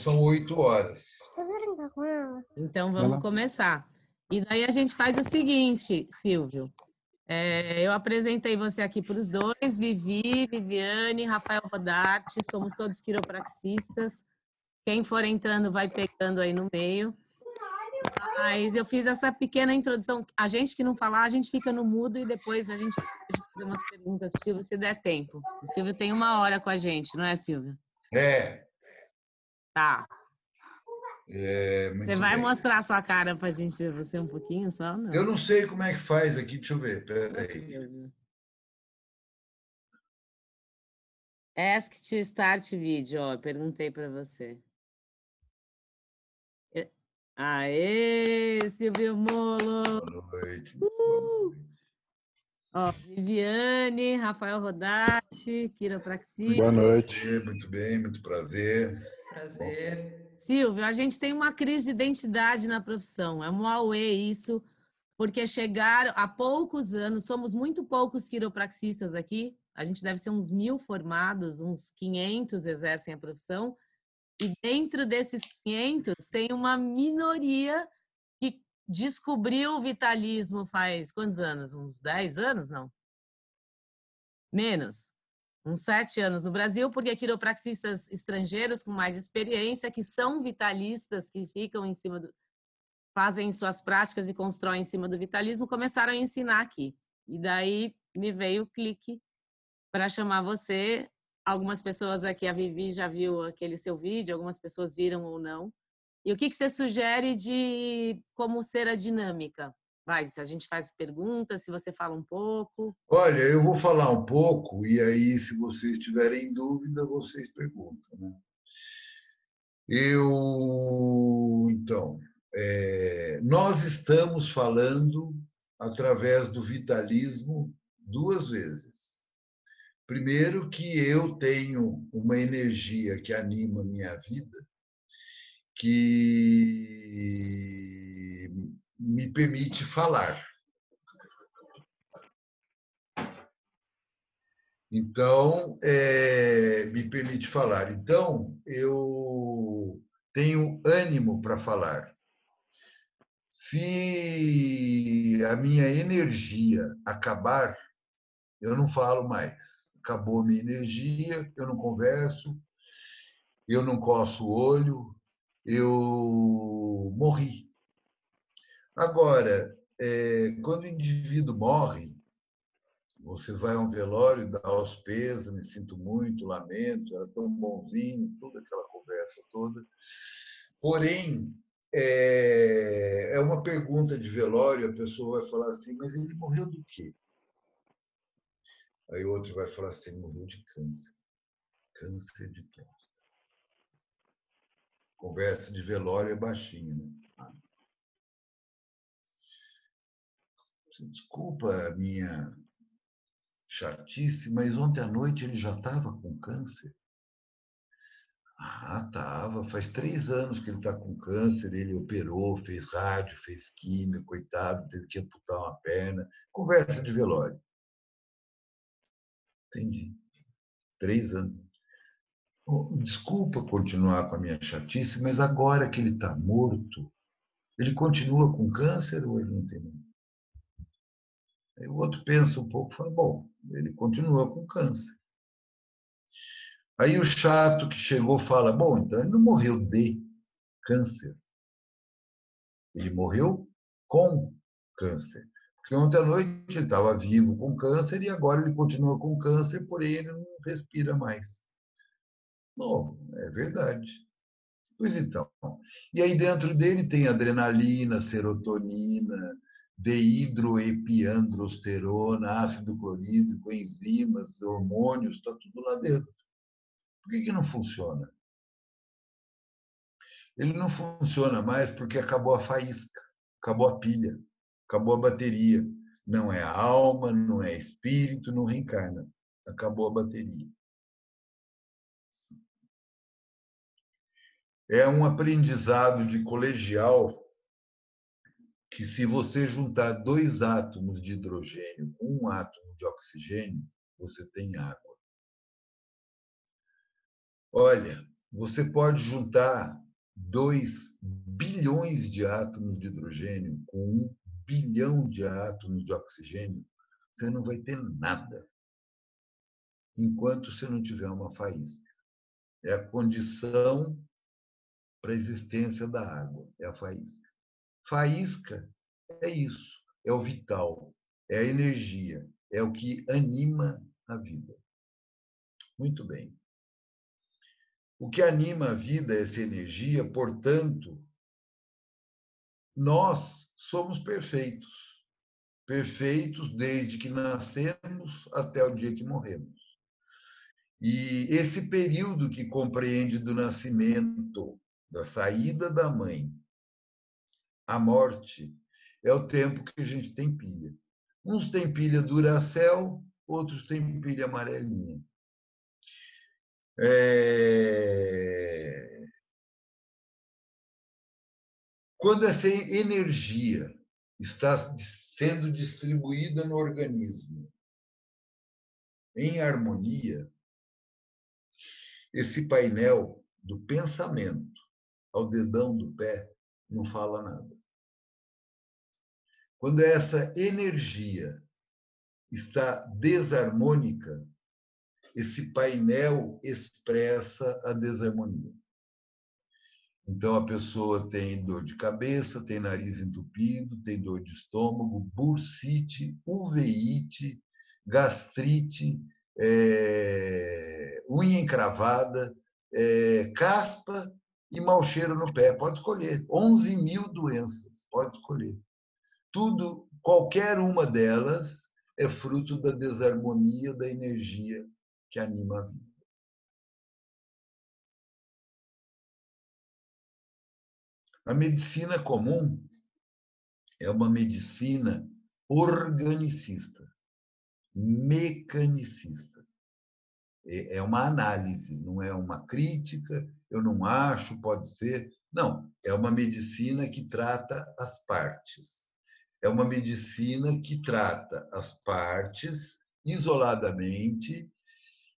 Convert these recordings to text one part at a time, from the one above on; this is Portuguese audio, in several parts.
são oito horas. Então vamos começar. E daí a gente faz o seguinte, Silvio. É, eu apresentei você aqui para os dois, Vivi, Viviane, Rafael Rodarte, somos todos quiropraxistas. Quem for entrando vai pegando aí no meio. Mas eu fiz essa pequena introdução. A gente que não falar, a gente fica no mudo e depois a gente pode fazer umas perguntas para o Silvio se der tempo. O Silvio tem uma hora com a gente, não é, Silvio? É. Tá. é você vai bem. mostrar a sua cara para a gente ver você um pouquinho só? Não? Eu não sei como é que faz aqui, deixa eu ver. Peraí. Ask to start video, ó, perguntei para você. Aê, Silvio Molo! Boa noite. Ó, Viviane, Rafael Rodati, quiropraxia. Boa noite. Muito bem, muito prazer. Prazer. Silvio, a gente tem uma crise de identidade na profissão. É um auê isso, porque chegaram há poucos anos, somos muito poucos quiropraxistas aqui, a gente deve ser uns mil formados, uns 500 exercem a profissão, e dentro desses 500 tem uma minoria descobriu o vitalismo faz quantos anos? Uns 10 anos, não? Menos. Uns sete anos no Brasil, porque quiropraxistas estrangeiros com mais experiência, que são vitalistas, que ficam em cima do. fazem suas práticas e constroem em cima do vitalismo, começaram a ensinar aqui. E daí me veio o clique para chamar você Algumas pessoas aqui, a Vivi já viu aquele seu vídeo, algumas pessoas viram ou não. E o que, que você sugere de como ser a dinâmica? Vai, se a gente faz perguntas, se você fala um pouco. Olha, eu vou falar um pouco e aí, se vocês tiverem dúvida, vocês perguntam. Né? Eu, então, é, nós estamos falando através do vitalismo duas vezes. Primeiro, que eu tenho uma energia que anima minha vida, que me permite falar. Então, é, me permite falar. Então, eu tenho ânimo para falar. Se a minha energia acabar, eu não falo mais acabou a minha energia, eu não converso, eu não coço o olho, eu morri. Agora, é, quando o indivíduo morre, você vai a um velório, dá os pesos, me sinto muito, lamento, era tão bonzinho, toda aquela conversa toda. Porém, é, é uma pergunta de velório, a pessoa vai falar assim, mas ele morreu do quê? Aí o outro vai falar assim, morreu de câncer. Câncer de próstata. Conversa de velório é baixinha, né? Desculpa a minha chatice, mas ontem à noite ele já estava com câncer. Ah, estava. Faz três anos que ele está com câncer. Ele operou, fez rádio, fez química, coitado, teve que amputar uma perna. Conversa de velório. Entendi. Três anos. Desculpa continuar com a minha chatice, mas agora que ele está morto, ele continua com câncer ou ele não tem Aí o outro pensa um pouco e fala, bom, ele continua com câncer. Aí o chato que chegou fala, bom, então ele não morreu de câncer. Ele morreu com câncer. Porque ontem à noite ele estava vivo com câncer e agora ele continua com câncer, porém ele não respira mais. Bom, é verdade. Pois então. E aí dentro dele tem adrenalina, serotonina, dehidroepiandrosterona, ácido clorídrico, enzimas, hormônios, está tudo lá dentro. Por que, que não funciona? Ele não funciona mais porque acabou a faísca, acabou a pilha acabou a bateria. Não é alma, não é espírito, não reencarna. Acabou a bateria. É um aprendizado de colegial que, se você juntar dois átomos de hidrogênio com um átomo de oxigênio, você tem água. Olha, você pode juntar 2 bilhões de átomos de hidrogênio com 1 bilhão de átomos de oxigênio, você não vai ter nada enquanto você não tiver uma faísca. É a condição para a existência da água, é a faísca. Faísca é isso, é o vital, é a energia, é o que anima a vida. Muito bem. O que anima a vida é essa energia, portanto, nós somos perfeitos. Perfeitos desde que nascemos até o dia que morremos. E esse período que compreende do nascimento, da saída da mãe, a morte, é o tempo que a gente tem pilha. Uns têm pilha Duracell, outros têm pilha amarelinha. É... Quando essa energia está sendo distribuída no organismo em harmonia, esse painel do pensamento ao dedão do pé não fala nada. Quando essa energia está desarmônica, esse painel expressa a desarmonia. Então a pessoa tem dor de cabeça, tem nariz entupido, tem dor de estômago, bursite, uveíte, gastrite, é, unha encravada, é, caspa e mau cheiro no pé. Pode escolher. 11 mil doenças, pode escolher. Tudo, qualquer uma delas é fruto da desarmonia da energia que anima a vida. A medicina comum é uma medicina organicista, mecanicista. É, é uma análise, não é uma crítica, eu não acho, pode ser. Não, é uma medicina que trata as partes é uma medicina que trata as partes isoladamente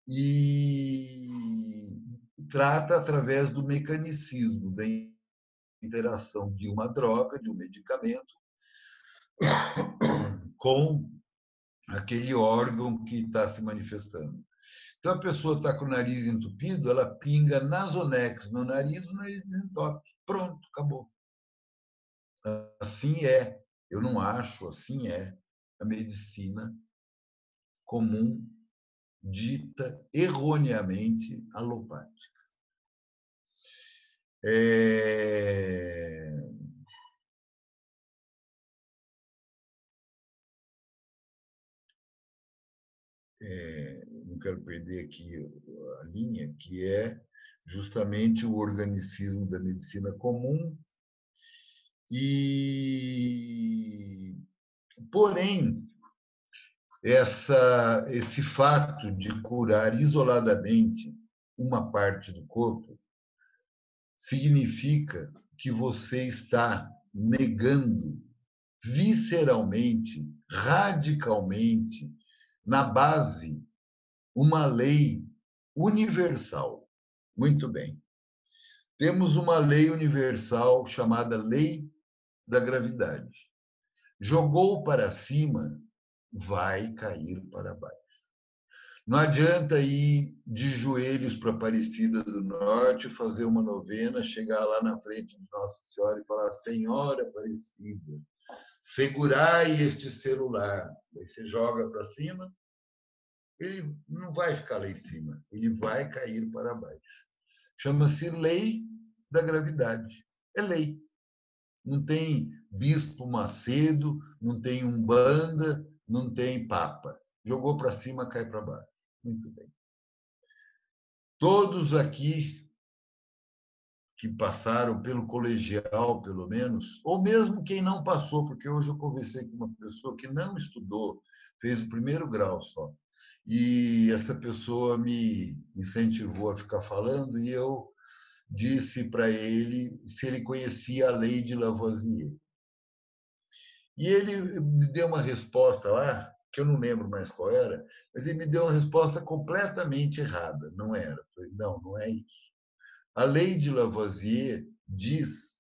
e trata através do mecanicismo da interação de uma droga, de um medicamento, com aquele órgão que está se manifestando. Então, a pessoa está com o nariz entupido, ela pinga Nasonex no nariz, o nariz desentope. Pronto, acabou. Assim é eu não acho, assim é, a medicina comum, dita erroneamente alopática. É... É, quero perder aqui a linha, que é justamente o organicismo da medicina comum, e, porém, essa, esse fato de curar isoladamente uma parte do corpo significa que você está negando visceralmente, radicalmente, na base, uma lei universal. Muito bem. Temos uma lei universal chamada Lei da gravidade. Jogou para cima, vai cair para baixo. Não adianta ir de joelhos para Aparecida do Norte, fazer uma novena, chegar lá na frente de Nossa Senhora e falar: Senhora Aparecida, segurai este celular. Aí você joga para cima, ele não vai ficar lá em cima, ele vai cair para baixo. Chama-se lei da gravidade. É lei. Não tem bispo Macedo, não tem umbanda, não tem papa. Jogou para cima, cai para baixo. Muito bem. Todos aqui que passaram pelo colegial, pelo menos, ou mesmo quem não passou, porque hoje eu conversei com uma pessoa que não estudou, fez o primeiro grau só. E essa pessoa me incentivou a ficar falando e eu disse para ele se ele conhecia a lei de Lavoisier. E ele me deu uma resposta lá, que eu não lembro mais qual era, mas ele me deu uma resposta completamente errada. Não era. Falei, não, não é isso. A lei de Lavoisier diz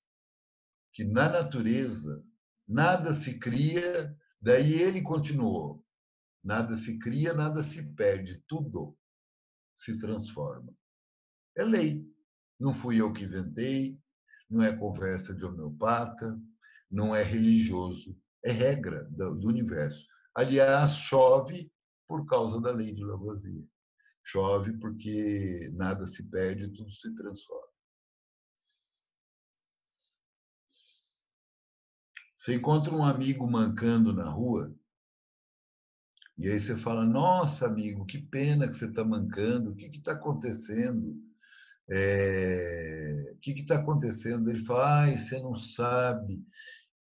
que na natureza nada se cria, daí ele continuou: nada se cria, nada se perde, tudo se transforma. É lei. Não fui eu que inventei, não é conversa de homeopata, não é religioso, é regra do universo. Aliás, chove por causa da lei de Lavoisier. Chove porque nada se perde, tudo se transforma. Você encontra um amigo mancando na rua, e aí você fala: Nossa, amigo, que pena que você está mancando, o que está acontecendo? É... O que está acontecendo? Ele fala: Ai, você não sabe,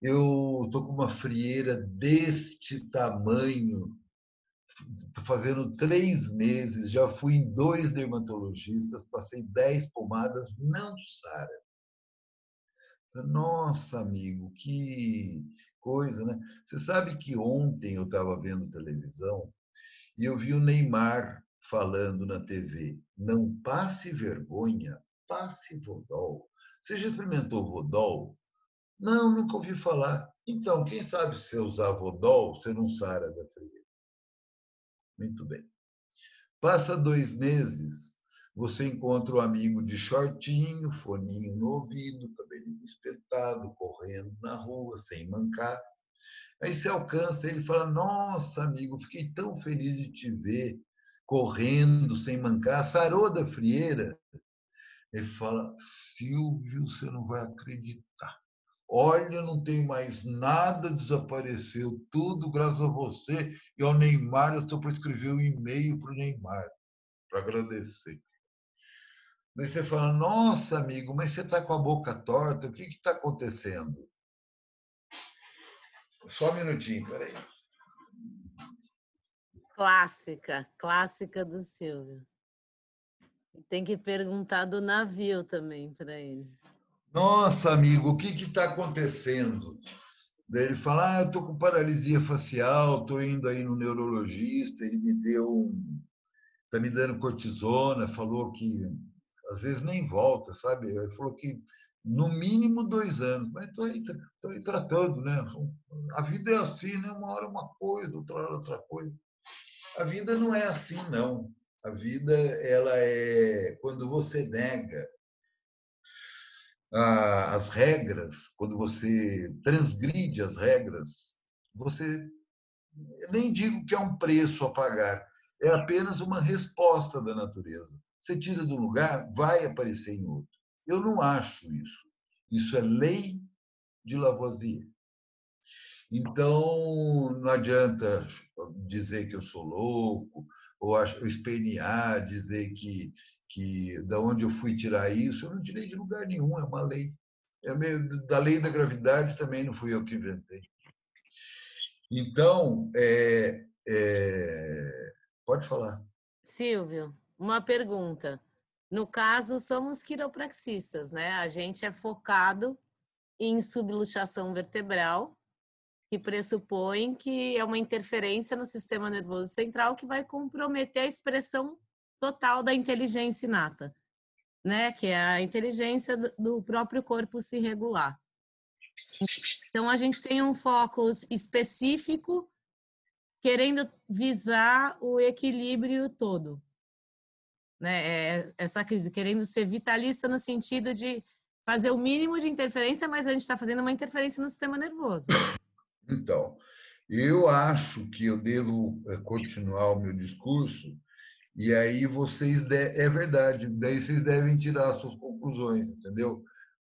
eu estou com uma frieira deste tamanho, estou fazendo três meses, já fui em dois dermatologistas, passei dez pomadas, não sara. Nossa, amigo, que coisa, né? Você sabe que ontem eu estava vendo televisão e eu vi o Neymar falando na TV: não passe vergonha, passe Vodol. Você já experimentou Vodol? Não, nunca ouvi falar. Então, quem sabe se você usar Vodol, você não sara da frieira. Muito bem. Passa dois meses, você encontra um amigo de shortinho, foninho no ouvido, cabelinho espetado, correndo na rua, sem mancar. Aí você alcança ele fala: Nossa, amigo, fiquei tão feliz de te ver correndo, sem mancar, sarou da frieira. Ele fala: Silvio, você não vai acreditar. Olha, não tem mais nada, desapareceu tudo graças a você e ao Neymar. Eu estou para escrever um e-mail para o Neymar, para agradecer. Mas você fala, nossa, amigo, mas você está com a boca torta, o que está acontecendo? Só um minutinho, peraí. Clássica, clássica do Silvio. Tem que perguntar do navio também para ele. Nossa, amigo, o que está acontecendo? Daí ele fala, ah, eu estou com paralisia facial, estou indo aí no neurologista, ele me deu um... Está me dando cortisona, falou que às vezes nem volta, sabe? Ele falou que no mínimo dois anos, mas estou aí, aí tratando, né? A vida é assim, né? Uma hora uma coisa, outra hora outra coisa. A vida não é assim, não. A vida, ela é quando você nega as regras, quando você transgride as regras, você nem digo que é um preço a pagar, é apenas uma resposta da natureza. Você tira de um lugar, vai aparecer em outro. Eu não acho isso. Isso é lei de Lavoisier. Então, não adianta dizer que eu sou louco, ou espernear, dizer que que da onde eu fui tirar isso, eu não tirei de lugar nenhum, é uma lei. É meio, da lei da gravidade também não fui eu que inventei. Então, é, é, pode falar. Silvio, uma pergunta. No caso, somos quiropraxistas, né? A gente é focado em subluxação vertebral, que pressupõe que é uma interferência no sistema nervoso central que vai comprometer a expressão total da inteligência inata, né? Que é a inteligência do próprio corpo se regular. Então a gente tem um foco específico querendo visar o equilíbrio todo, né? É essa crise querendo ser vitalista no sentido de fazer o mínimo de interferência, mas a gente está fazendo uma interferência no sistema nervoso. Então, eu acho que eu devo eh, continuar o meu discurso e aí vocês de... é verdade, daí vocês devem tirar suas conclusões, entendeu?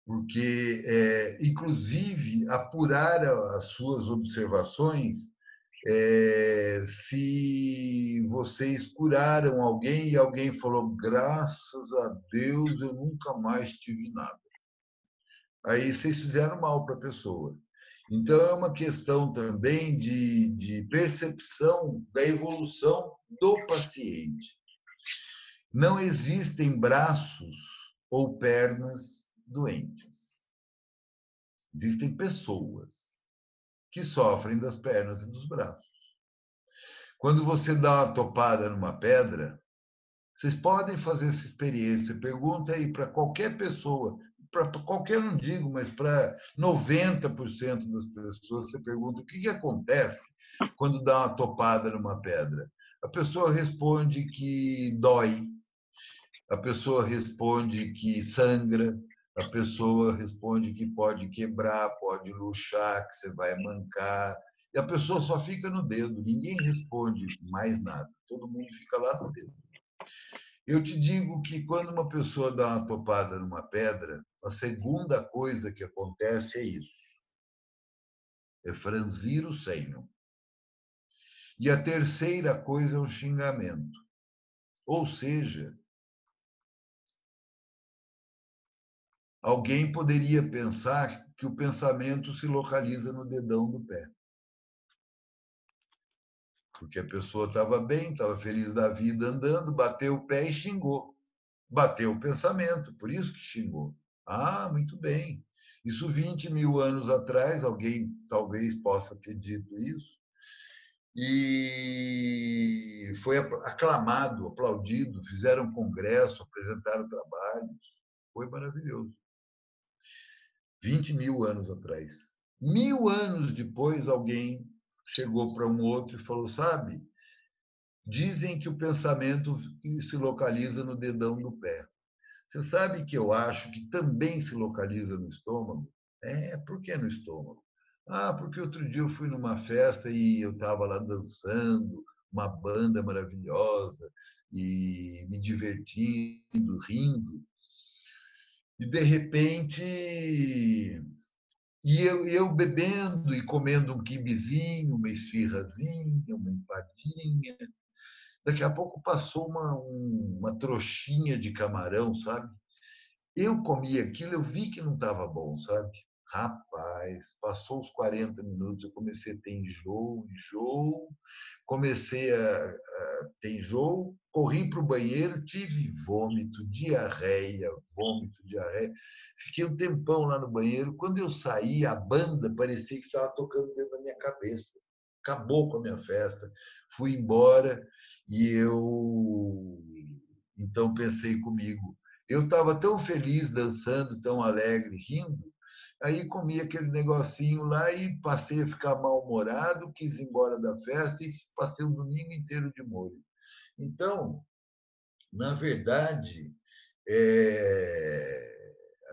Porque, é, inclusive, apurar as suas observações é, se vocês curaram alguém e alguém falou, graças a Deus eu nunca mais tive nada. Aí vocês fizeram mal para a pessoa. Então, é uma questão também de, de percepção da evolução do paciente. Não existem braços ou pernas doentes. Existem pessoas que sofrem das pernas e dos braços. Quando você dá uma topada numa pedra, Vocês podem fazer essa experiência. Pergunta aí para qualquer pessoa, para qualquer não digo, mas para 90% das pessoas, você pergunta o que, que acontece quando dá uma topada numa pedra. A pessoa responde que dói, a pessoa responde que sangra, a pessoa responde que pode quebrar, pode luxar, que você vai mancar. E a pessoa só fica no dedo, ninguém responde mais nada, todo mundo fica lá no dedo. Eu te digo que quando uma pessoa dá uma topada numa pedra, a segunda coisa que acontece é isso: é franzir o senho. E a terceira coisa é o xingamento. Ou seja, alguém poderia pensar que o pensamento se localiza no dedão do pé porque a pessoa estava bem, estava feliz da vida andando, bateu o pé e xingou. Bateu o pensamento, por isso que xingou. Ah, muito bem. Isso 20 mil anos atrás, alguém talvez possa ter dito isso. E foi aclamado, aplaudido, fizeram congresso, apresentaram trabalhos. Foi maravilhoso. 20 mil anos atrás. Mil anos depois, alguém chegou para um outro e falou: Sabe, dizem que o pensamento se localiza no dedão do pé. Você sabe que eu acho que também se localiza no estômago? É, por que no estômago? Ah, porque outro dia eu fui numa festa e eu estava lá dançando, uma banda maravilhosa, e me divertindo, rindo. E, de repente, e eu, eu bebendo e comendo um quibezinho, uma esfirrazinha, uma empadinha. Daqui a pouco passou uma, uma trouxinha de camarão, sabe? Eu comi aquilo, eu vi que não estava bom, sabe? Rapaz, passou os 40 minutos, eu comecei a ter enjoo, enjoo, comecei a, a ter enjoo, corri para o banheiro, tive vômito, diarreia, vômito, diarreia. Fiquei um tempão lá no banheiro. Quando eu saí, a banda parecia que estava tocando dentro da minha cabeça. Acabou com a minha festa. Fui embora e eu então pensei comigo. Eu estava tão feliz dançando, tão alegre, rindo. Aí comi aquele negocinho lá e passei a ficar mal-humorado, quis ir embora da festa e passei o domingo inteiro de molho. Então, na verdade, é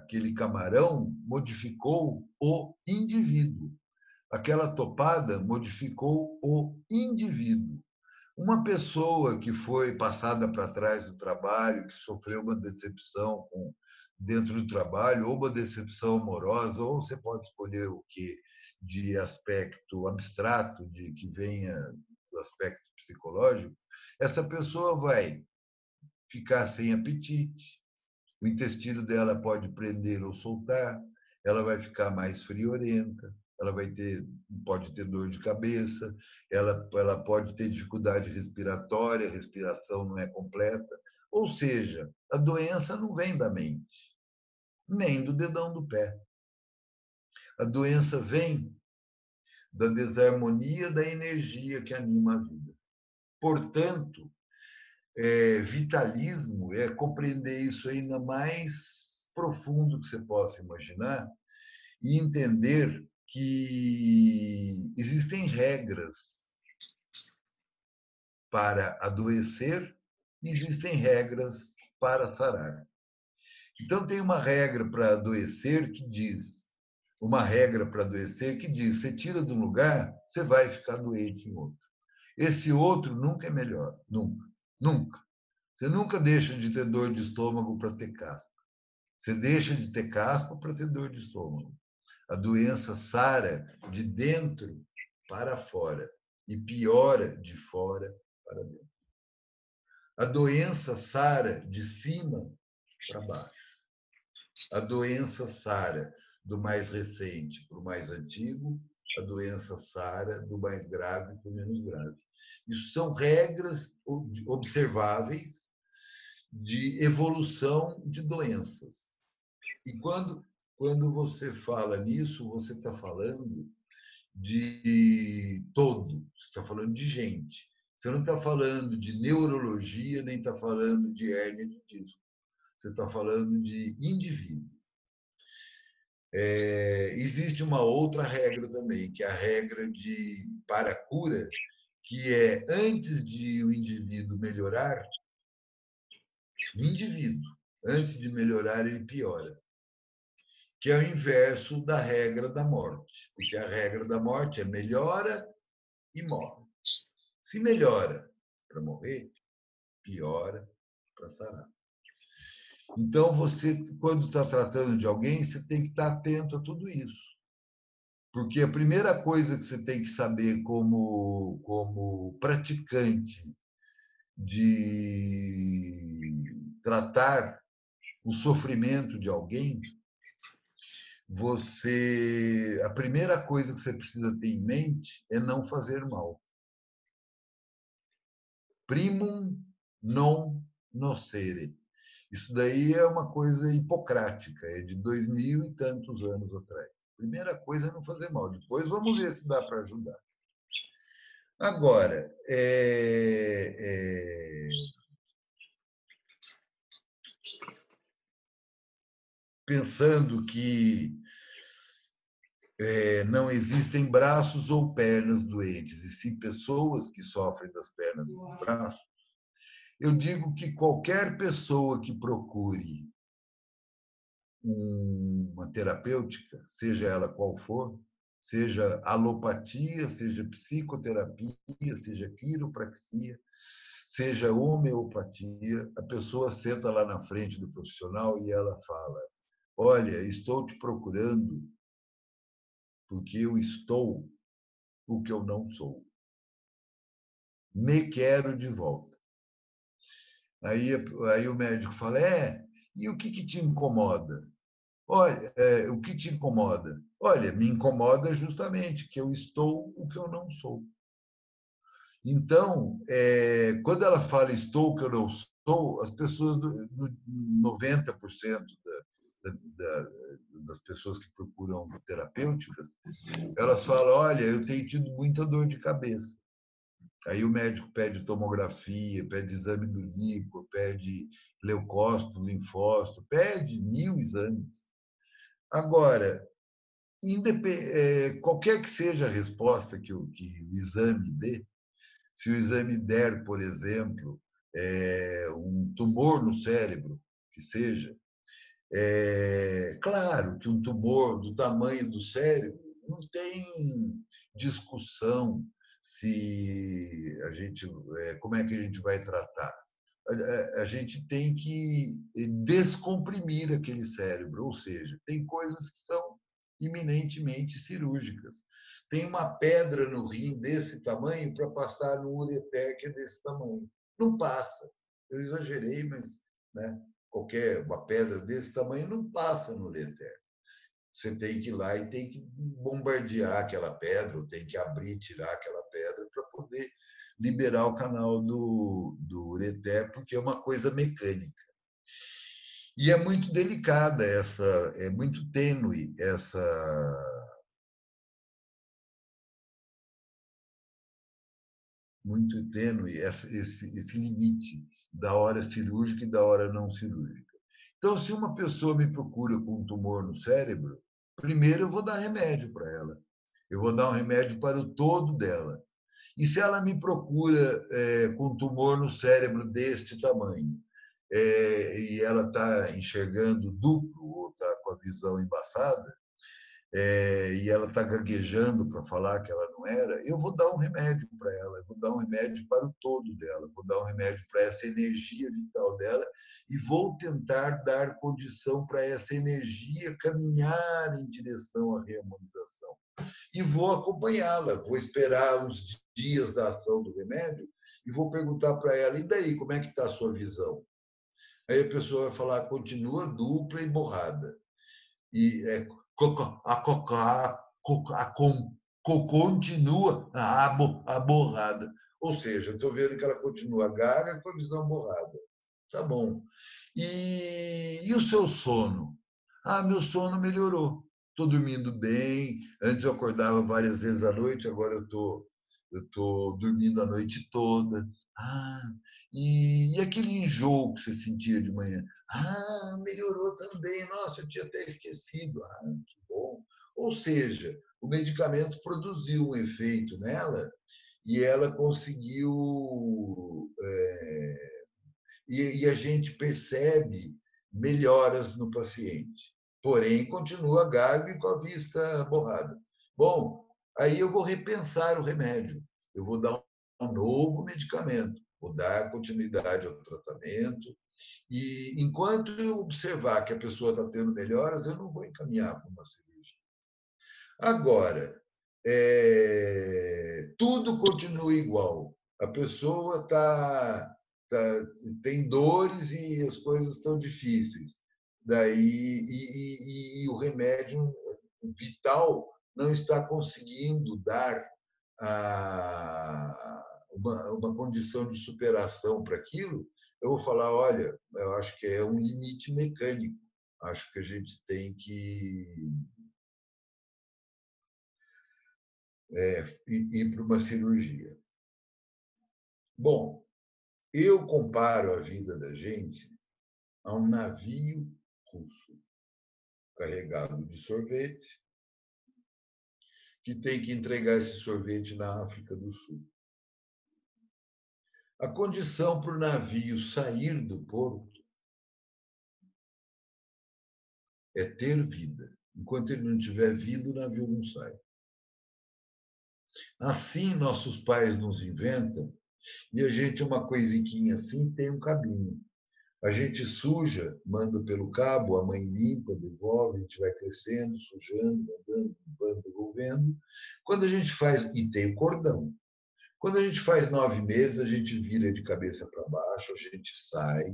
aquele camarão modificou o indivíduo. Aquela topada modificou o indivíduo. Uma pessoa que foi passada para trás do trabalho, que sofreu uma decepção com, dentro do trabalho, ou uma decepção amorosa, ou você pode escolher o que de aspecto abstrato, de que venha do aspecto psicológico, essa pessoa vai ficar sem apetite, o intestino dela pode prender ou soltar, ela vai ficar mais friorenta, ela vai ter, pode ter dor de cabeça, ela, ela pode ter dificuldade respiratória, a respiração não é completa. Ou seja, a doença não vem da mente, nem do dedão do pé. A doença vem da desarmonia da energia que anima a vida. Portanto, é, vitalismo é compreender isso ainda mais profundo que você possa imaginar e entender que existem regras para adoecer existem regras para sarar. Então tem uma regra para adoecer que diz, uma regra para adoecer que diz, você tira de um lugar, você vai ficar doente em outro. Esse outro nunca é melhor, nunca. Nunca. Você nunca deixa de ter dor de estômago para ter caspa. Você deixa de ter caspa para ter dor de estômago. A doença sara de dentro para fora e piora de fora para dentro. A doença sara de cima para baixo. A doença sara do mais recente para o mais antigo, a doença sara do mais grave para o menos grave. Isso são regras observáveis de evolução de doenças. E quando, quando você fala nisso, você está falando de todo, você está falando de gente. Você não está falando de neurologia, nem está falando de hérnia de disco. Você está falando de indivíduo. É, existe uma outra regra também, que é a regra de para cura, que é antes de o indivíduo melhorar, o indivíduo, antes de melhorar, ele piora. Que é o inverso da regra da morte. Porque a regra da morte é melhora e morre. Se melhora para morrer, piora para sarar. Então, você, quando está tratando de alguém, você tem que estar atento a tudo isso. Porque a primeira coisa que você tem que saber como, como praticante de tratar o sofrimento de alguém, você a primeira coisa que você precisa ter em mente é não fazer mal. Primum non nocere. Isso daí é uma coisa hipocrática, é de dois mil e tantos anos atrás. Primeira coisa é não fazer mal. Depois vamos ver se dá para ajudar. Agora, é, é... pensando que é, não existem braços ou pernas doentes, e sim pessoas que sofrem das pernas e dos braços, eu digo que qualquer pessoa que procure uma terapêutica, seja ela qual for, seja alopatia, seja psicoterapia, seja quiropraxia, seja homeopatia, a pessoa senta lá na frente do profissional e ela fala: Olha, estou te procurando porque eu estou o que eu não sou. Me quero de volta. Aí, aí o médico fala: É, e o que, que te incomoda? Olha, é, o que te incomoda? Olha, me incomoda justamente que eu estou o que eu não sou. Então, é, quando ela fala estou o que eu não sou, as pessoas, 90% da, da, das pessoas que procuram terapêuticas, elas falam: olha, eu tenho tido muita dor de cabeça. Aí o médico pede tomografia, pede exame do líquido, pede leucócito, linfócito, pede mil exames. Agora, é, qualquer que seja a resposta que o, que o exame dê, se o exame der, por exemplo, é, um tumor no cérebro, que seja, é claro que um tumor do tamanho do cérebro não tem discussão se a gente, é, como é que a gente vai tratar a, gente tem que descomprimir aquele cérebro, ou seja, tem coisas que são iminentemente cirúrgicas. Tem uma pedra no rim desse tamanho para passar no ureter que é desse tamanho. Não passa. Eu exagerei, mas né, qualquer uma pedra desse tamanho não passa no ureter. Você tem que ir lá e tem que bombardear aquela pedra, ou tem que abrir, tirar aquela pedra para poder liberar o canal do, do ureter, porque é uma coisa mecânica. E é muito delicada essa, é muito tênue essa muito tênue esse, esse limite da hora cirúrgica e da hora não cirúrgica. Então, se uma pessoa me procura com um tumor no cérebro, primeiro eu vou dar remédio para ela. Eu vou dar um remédio para o todo dela. E se ela me procura é, com tumor no cérebro deste tamanho, é, e ela está enxergando duplo, ou está com a visão embaçada, é, e ela está gaguejando para falar que ela não era, eu vou dar um remédio para ela, eu vou dar um remédio para o todo dela, vou dar um remédio para essa energia vital dela e vou tentar dar condição para essa energia caminhar em direção à reharmonização. E vou acompanhá-la, vou esperar uns dias da ação do remédio e vou perguntar para ela: e daí, como é que está a sua visão? Aí a pessoa vai falar: continua dupla e borrada. E é, a, a, a, continua a, borrada. Ou seja, estou vendo que ela continua gaga com a visão borrada. Tá bom. E, e o seu sono? Ah, meu sono melhorou. Estou dormindo bem. Antes eu acordava várias vezes à noite, agora eu estou eu estou dormindo a noite toda. Ah, e, e, aquele enjoo que você sentia de manhã? Ah, melhorou também. Nossa, eu tinha até esquecido. Ah, que bom. Ou seja, o medicamento produziu um efeito nela e ela conseguiu. É, e, e a gente percebe melhoras no paciente. Porém, continua gago e com a vista borrada. Bom, aí eu vou repensar o remédio. Eu vou dar um novo medicamento, vou dar continuidade ao tratamento. E enquanto eu observar que a pessoa está tendo melhoras, eu não vou encaminhar para uma cirurgia. Agora, é, tudo continua igual. A pessoa está tá, tem dores e as coisas estão difíceis. Daí, e, e, e o remédio vital não está conseguindo dar a, uma, uma condição de superação para aquilo, eu vou falar, olha, eu acho que é um limite mecânico. Acho que a gente tem que é, ir para uma cirurgia. Bom, eu comparo a vida da gente a um navio russo carregado de sorvete que tem que entregar esse sorvete na África do Sul. A condição para o navio sair do porto é ter vida. Enquanto ele não tiver vida, o navio não sai. Assim, nossos pais nos inventam e a gente, uma coisiquinha assim, tem um cabinho. A gente suja, manda pelo cabo, a mãe limpa, devolve, a gente vai crescendo, sujando, mandando, limpando, devolvendo. Quando a gente faz, e tem o cordão. Quando a gente faz nove meses, a gente vira de cabeça para baixo, a gente sai,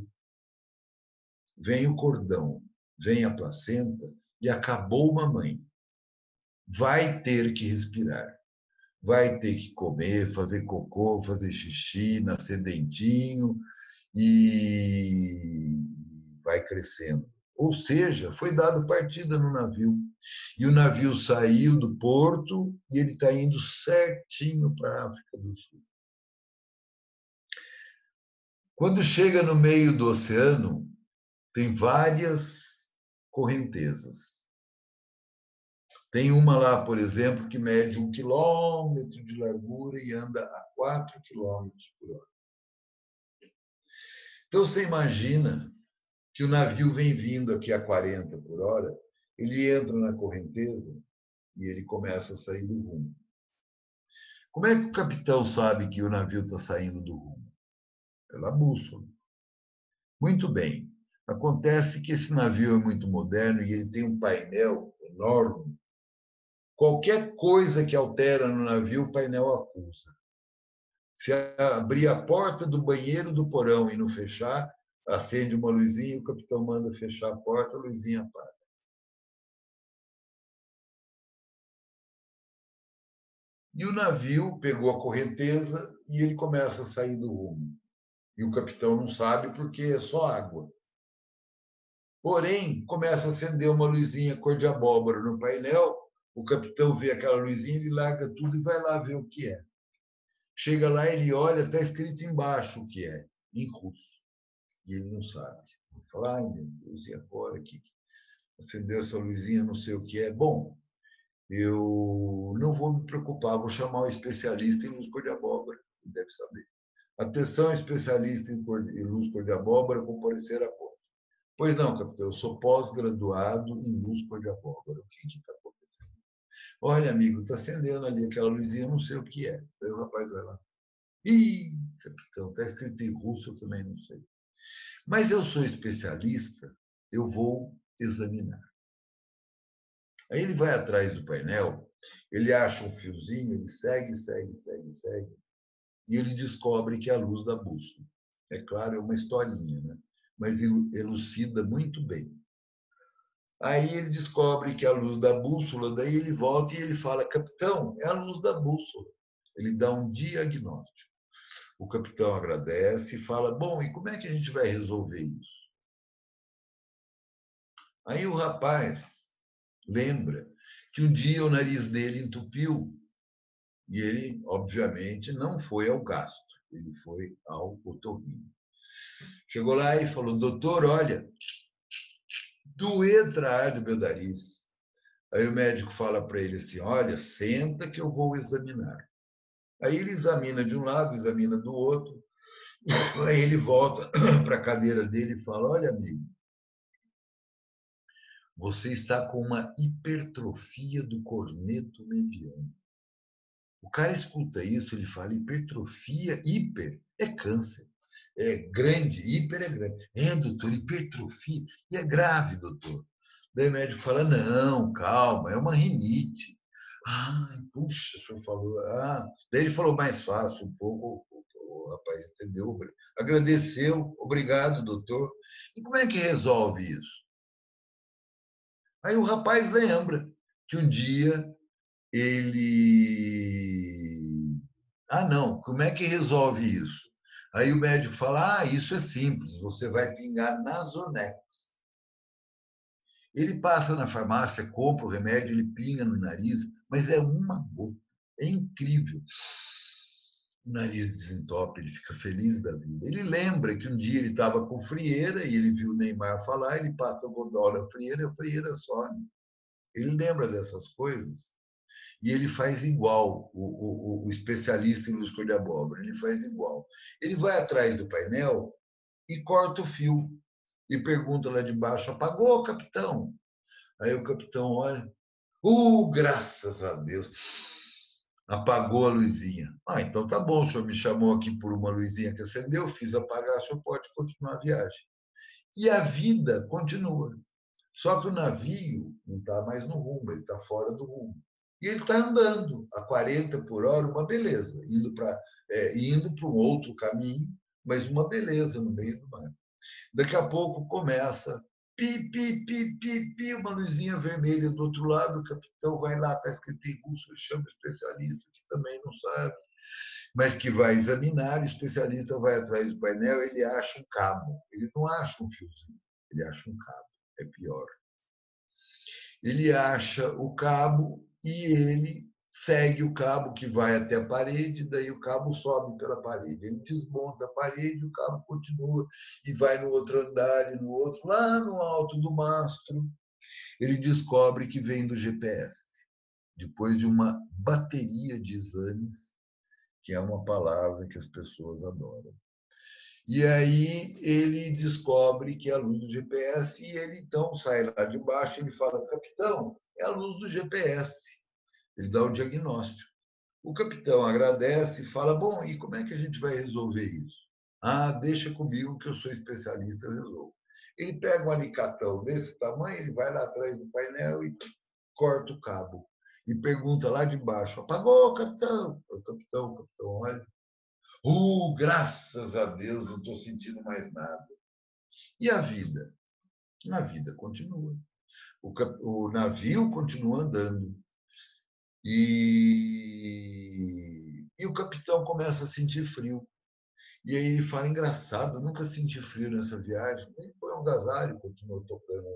vem o cordão, vem a placenta e acabou mamãe. Vai ter que respirar vai ter que comer, fazer cocô, fazer xixi, nascer dentinho e vai crescendo. Ou seja, foi dado partida no navio. E o navio saiu do porto e ele está indo certinho para a África do Sul. Quando chega no meio do oceano, tem várias correntezas. Tem uma lá, por exemplo, que mede um quilômetro de largura e anda a quatro quilômetros por hora. Então, você imagina que o navio vem vindo aqui a 40 por hora, ele entra na correnteza e ele começa a sair do rumo. Como é que o capitão sabe que o navio está saindo do rumo? Pela bússola. Muito bem. Acontece que esse navio é muito moderno e ele tem um painel enorme Qualquer coisa que altera no navio, o painel acusa. Se abrir a porta do banheiro do porão e não fechar, acende uma luzinha, o capitão manda fechar a porta, a luzinha apaga. E o navio pegou a correnteza e ele começa a sair do rumo. E o capitão não sabe porque é só água. Porém, começa a acender uma luzinha cor de abóbora no painel o capitão vê aquela luzinha, ele larga tudo e vai lá ver o que é. Chega lá, ele olha, está escrito embaixo o que é, em russo. E ele não sabe. Ele fala, ai meu Deus, e agora que acendeu essa luzinha, não sei o que é. Bom, eu não vou me preocupar, vou chamar um especialista em luz cor de abóbora, ele deve saber. Atenção, especialista em, luz cor de abóbora, comparecer a ponto. Pois não, capitão, eu sou pós-graduado em luz cor de abóbora. O que está Olha, amigo, está acendendo ali aquela luzinha, não sei o que é. Aí o rapaz vai lá. Ih, capitão, está escrito em russo, eu também não sei. Mas eu sou especialista, eu vou examinar. Aí ele vai atrás do painel, ele acha um fiozinho, ele segue, segue, segue, segue, e ele descobre que é a luz da bússola. É claro, é uma historinha, né? mas elucida muito bem. Aí ele descobre que é a luz da bússola, daí ele volta e ele fala: Capitão, é a luz da bússola. Ele dá um diagnóstico. O capitão agradece e fala: Bom, e como é que a gente vai resolver isso? Aí o rapaz lembra que um dia o nariz dele entupiu E ele, obviamente, não foi ao gasto, ele foi ao otorrino. Chegou lá e falou: Doutor, olha, doer traar do meu nariz. Aí o médico fala para ele assim: Olha, senta que eu vou examinar. Aí ele examina de um lado, examina do outro. Aí ele volta para a cadeira dele e fala: Olha, amigo, você está com uma hipertrofia do corneto mediano. O cara escuta isso, ele fala: hipertrofia, hiper é câncer. É grande, hiper é grande. É, doutor, hipertrofia. E é grave, doutor. Daí o médico fala: não, calma, é uma rinite. Ah, puxa, o senhor falou. Ah, daí ele falou mais fácil um pouco. O rapaz entendeu, agradeceu, obrigado, doutor. E como é que resolve isso? Aí o rapaz lembra que um dia ele. Ah, não, como é que resolve isso? Aí o médico fala: Ah, isso é simples, você vai pingar Nasonex. Ele passa na farmácia, compra o remédio, ele pinga no nariz, mas é uma gota. É incrível. O nariz desentope, ele fica feliz da vida. Ele lembra que um dia ele estava com frieira e ele viu o Neymar falar, ele passa o godola frieira e a frieira some. Ele lembra dessas coisas. E ele faz igual, o, o, o especialista em luz cor de abóbora, ele faz igual. Ele vai atrás do painel e corta o fio e pergunta lá de baixo: apagou, capitão? Aí o capitão olha: uh, graças a Deus, apagou a luzinha. Ah, então tá bom, o senhor me chamou aqui por uma luzinha que acendeu, fiz apagar, o senhor pode continuar a viagem. E a vida continua. Só que o navio não está mais no rumo, ele está fora do rumo. E ele está andando a 40 por hora, uma beleza, indo para é, um outro caminho, mas uma beleza no meio do mar. Daqui a pouco começa pi, pi, pi, pi, pi, uma luzinha vermelha do outro lado, o capitão vai lá, está escrito em russo, ele chama o especialista, que também não sabe, mas que vai examinar, o especialista vai atrás do painel, ele acha um cabo, ele não acha um fiozinho, ele acha um cabo, é pior. Ele acha o cabo e ele segue o cabo que vai até a parede, daí o cabo sobe pela parede. Ele desmonta a parede, o cabo continua e vai no outro andar e no outro, lá no alto do mastro. Ele descobre que vem do GPS, depois de uma bateria de exames, que é uma palavra que as pessoas adoram. E aí ele descobre que é a luz do GPS e ele então sai lá de baixo e ele fala: "Capitão, é a luz do GPS". Ele dá o diagnóstico. O capitão agradece e fala: Bom, e como é que a gente vai resolver isso? Ah, deixa comigo que eu sou especialista, eu resolvo. Ele pega um alicatão desse tamanho, ele vai lá atrás do painel e corta o cabo. E pergunta lá de baixo: Apagou, capitão? O capitão, o capitão olha. Uh, graças a Deus, não estou sentindo mais nada. E a vida? A vida continua. O, o navio continua andando. E, e o capitão começa a sentir frio. E aí ele fala, engraçado, nunca senti frio nessa viagem. Ele põe um agasalho, continua tocando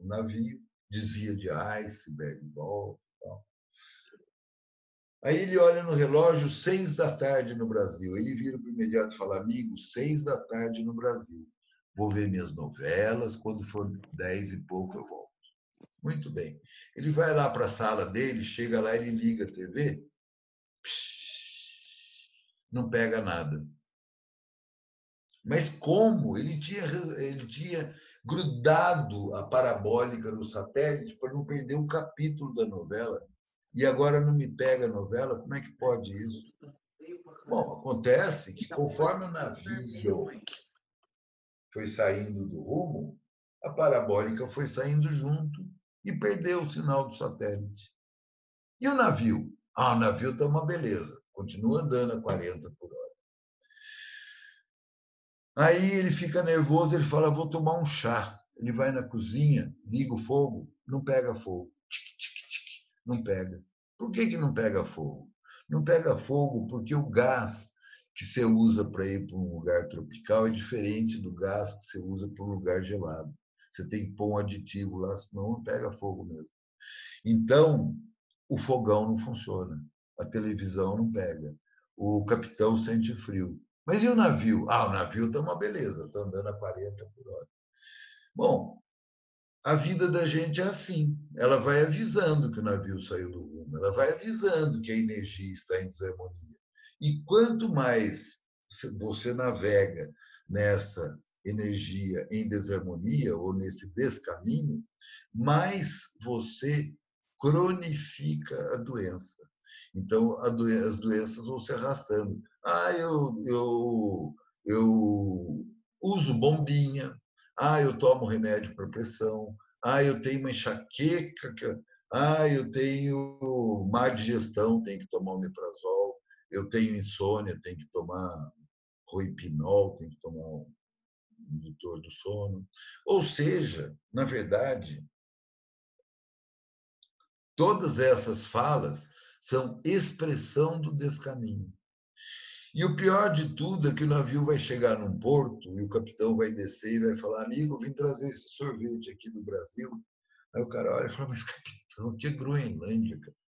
o navio, desvia de iceberg, volta e tal. Aí ele olha no relógio, seis da tarde no Brasil. Ele vira para o imediato e fala, amigo, seis da tarde no Brasil. Vou ver minhas novelas, quando for dez e pouco eu volto. Muito bem. Ele vai lá para a sala dele, chega lá, ele liga a TV, não pega nada. Mas como? Ele tinha, ele tinha grudado a parabólica no satélite para não perder um capítulo da novela. E agora não me pega a novela? Como é que pode isso? Bom, acontece que conforme o navio foi saindo do rumo, a parabólica foi saindo junto e perdeu o sinal do satélite. E o navio? Ah, o navio está uma beleza, continua andando a 40 por hora. Aí ele fica nervoso, ele fala: vou tomar um chá. Ele vai na cozinha, liga o fogo, não pega fogo. Não pega. Por que, que não pega fogo? Não pega fogo porque o gás que você usa para ir para um lugar tropical é diferente do gás que você usa para um lugar gelado. Você tem que pôr um aditivo lá, senão não pega fogo mesmo. Então, o fogão não funciona. a televisão não pega. O capitão sente frio. Mas e o navio? Ah, o navio está uma beleza, está andando a 40 por hora. Bom, a vida da gente é assim. Ela vai avisando que o navio saiu do rumo, ela vai avisando que a energia está em desarmonia. E quanto mais você navega nessa energia em desarmonia ou nesse descaminho, mais você cronifica a doença. Então, doen as doenças vão se arrastando. Ah, eu, eu, eu uso bombinha. Ah, eu tomo remédio para pressão. Ah, eu tenho uma enxaqueca. Ah, eu tenho má digestão, tenho que tomar omeprazol. Eu tenho insônia, tenho que tomar roipinol, tenho que tomar indutor do sono. Ou seja, na verdade, todas essas falas são expressão do descaminho. E o pior de tudo é que o navio vai chegar num porto e o capitão vai descer e vai falar: Amigo, vim trazer esse sorvete aqui do Brasil. Aí o cara olha e fala: Mas capitão, que é Groenlândia, capitão.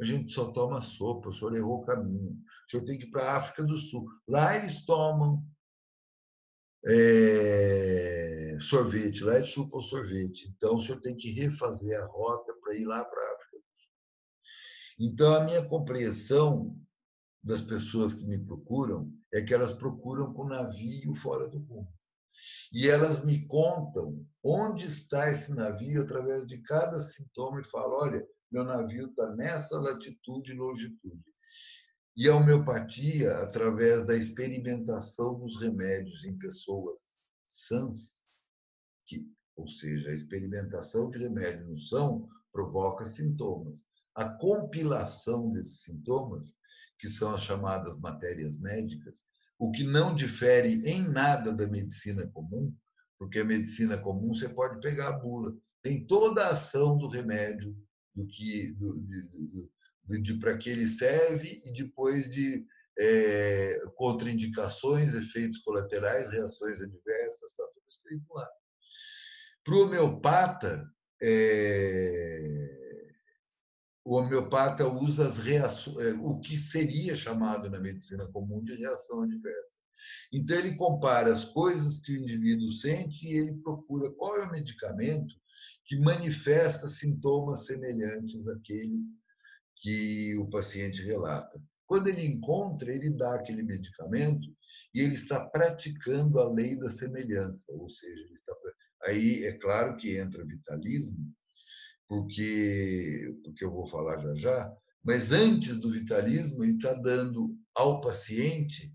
A gente só toma sopa, o senhor errou o caminho. O senhor tem que ir para a África do Sul. Lá eles tomam é, sorvete, lá eles chupam sorvete. Então o senhor tem que refazer a rota para ir lá para a África. Então a minha compreensão das pessoas que me procuram é que elas procuram com navio fora do rumo. E elas me contam onde está esse navio através de cada sintoma e falam: olha, meu navio está nessa latitude e longitude. E a homeopatia, através da experimentação dos remédios em pessoas sãs, que, ou seja, a experimentação de remédios no são, provoca sintomas. A compilação desses sintomas que são as chamadas matérias médicas, o que não difere em nada da medicina comum, porque a medicina comum você pode pegar a bula, tem toda a ação do remédio, do que do, de, de, de para que ele serve e depois de é, contraindicações, efeitos colaterais, reações adversas, está tudo escrito lá. Para o homeopata, é, o homeopata usa as reações, é, o que seria chamado na medicina comum de reação adversa. Então, ele compara as coisas que o indivíduo sente e ele procura qual é o medicamento que manifesta sintomas semelhantes àqueles que o paciente relata. Quando ele encontra, ele dá aquele medicamento e ele está praticando a lei da semelhança, ou seja, ele está... aí é claro que entra vitalismo, porque, porque eu vou falar já já, mas antes do vitalismo, ele está dando ao paciente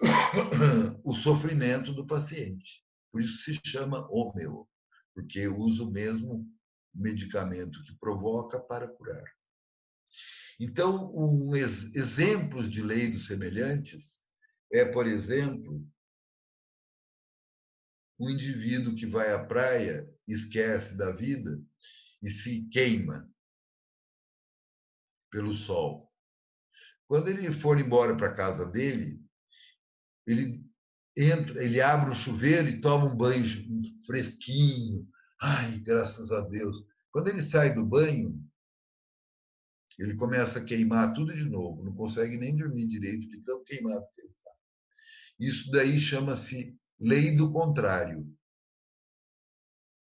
o sofrimento do paciente. Por isso se chama homeo, porque usa o mesmo medicamento que provoca para curar. Então, um ex exemplos de lei dos semelhantes é, por exemplo, um indivíduo que vai à praia, esquece da vida e se queima pelo sol. Quando ele for embora para a casa dele, ele entra, ele abre o chuveiro e toma um banho fresquinho. Ai, graças a Deus. Quando ele sai do banho, ele começa a queimar tudo de novo, não consegue nem dormir direito de tão queimado que ele está. Isso daí chama-se lei do contrário.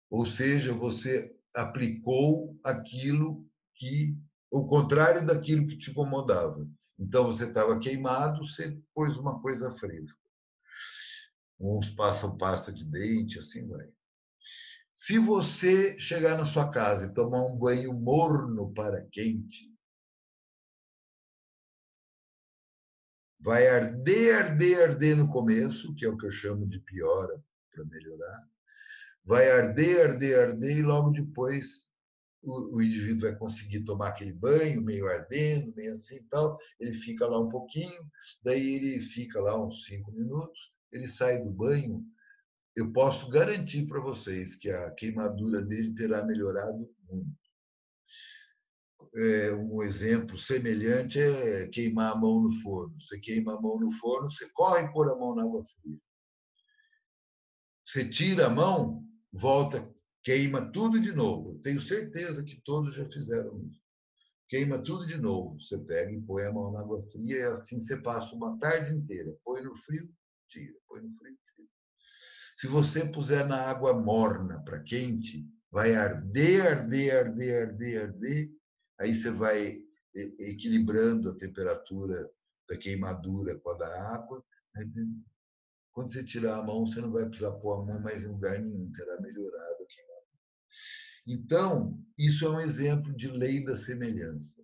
Ou seja, você aplicou aquilo que o contrário daquilo que te incomodava. Então você estava queimado, você pôs uma coisa fresca. Uns passam pasta de dente, assim vai. Se você chegar na sua casa e tomar um banho morno para quente, vai arder, arder, arder no começo, que é o que eu chamo de piora para melhorar vai arder, arder, arder, e logo depois o, o, indivíduo vai conseguir tomar aquele banho, meio ardendo, meio assim e tal. Ele fica lá um pouquinho, daí ele fica lá uns cinco minutos, ele sai do banho. Eu posso garantir para vocês que a queimadura dele terá melhorado muito. É, um exemplo semelhante é queimar a mão no forno. Você queima a mão no forno, você corre pôr a mão na água fria. Você tira a mão, volta, queima tudo de novo. Tenho certeza que todos já fizeram isso. queima tudo de novo. Você pega e põe a mão na água fria e assim você passa uma tarde inteira. Põe no frio, tira. Põe no frio, tira. Se você puser na água morna para quente, vai arder, arder, arder, arder, arder. Aí você vai equilibrando a temperatura da queimadura com a da água. Quando você tirar a mão, você não vai precisar pôr a mão mais em lugar nenhum, terá melhorado a queimadura. Então, isso é um exemplo de lei da semelhança.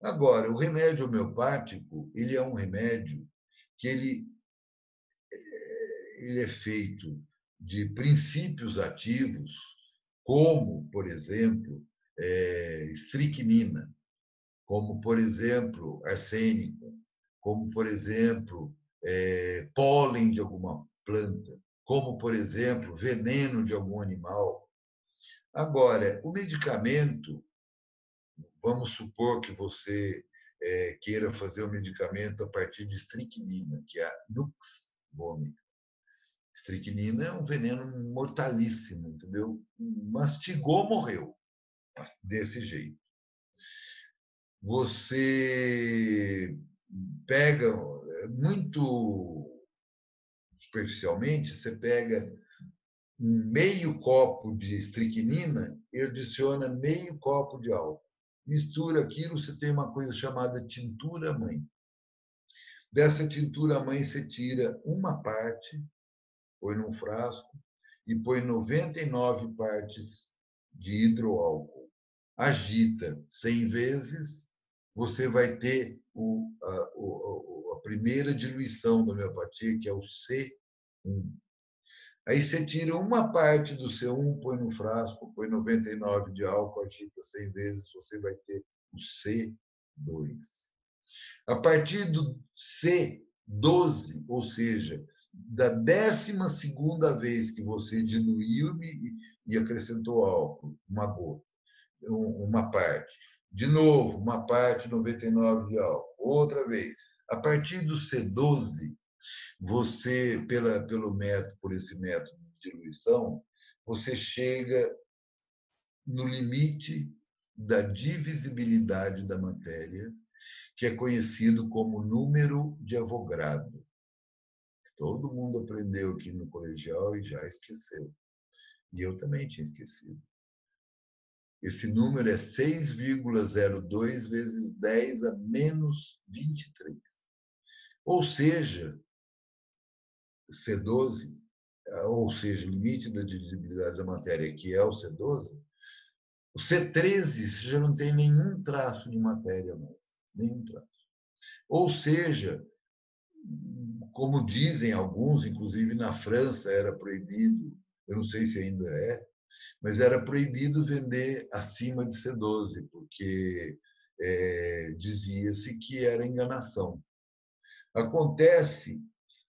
Agora, o remédio homeopático, ele é um remédio que ele, ele é feito de princípios ativos, como, por exemplo, é, estricnina, como, por exemplo, arsênico, como, por exemplo, é, pólen de alguma planta, como, por exemplo, veneno de algum animal. Agora, o medicamento, vamos supor que você é, queira fazer o medicamento a partir de estricnina, que é a Nux vomica. Estricnina é um veneno mortalíssimo, entendeu? Mastigou, morreu. Desse jeito. Você pega é, muito superficialmente, você pega meio copo de estricnina e adiciona meio copo de álcool. Mistura aquilo, você tem uma coisa chamada tintura mãe. Dessa tintura mãe você tira uma parte, põe num frasco e põe 99 partes de hidroálcool. Agita 100 vezes, você vai ter o, a, a primeira diluição da homeopatia, que é o C1. Aí você tira uma parte do C1, põe no frasco, põe 99 de álcool, agita 100 vezes, você vai ter o C2. A partir do C12, ou seja, da décima segunda vez que você diluiu e acrescentou álcool, uma gota, uma parte. De novo, uma parte 99 de álcool, outra vez. A partir do C12, você, pela, pelo método, por esse método de diluição, você chega no limite da divisibilidade da matéria, que é conhecido como número de Avogadro. Todo mundo aprendeu aqui no colegial e já esqueceu. E eu também tinha esquecido. Esse número é 6,02 vezes 10 a menos 23. Ou seja, C12, ou seja, limite da divisibilidade da matéria, que é o C12, o C13 já não tem nenhum traço de matéria mais, nenhum traço. Ou seja, como dizem alguns, inclusive na França era proibido, eu não sei se ainda é, mas era proibido vender acima de C12, porque é, dizia-se que era enganação. Acontece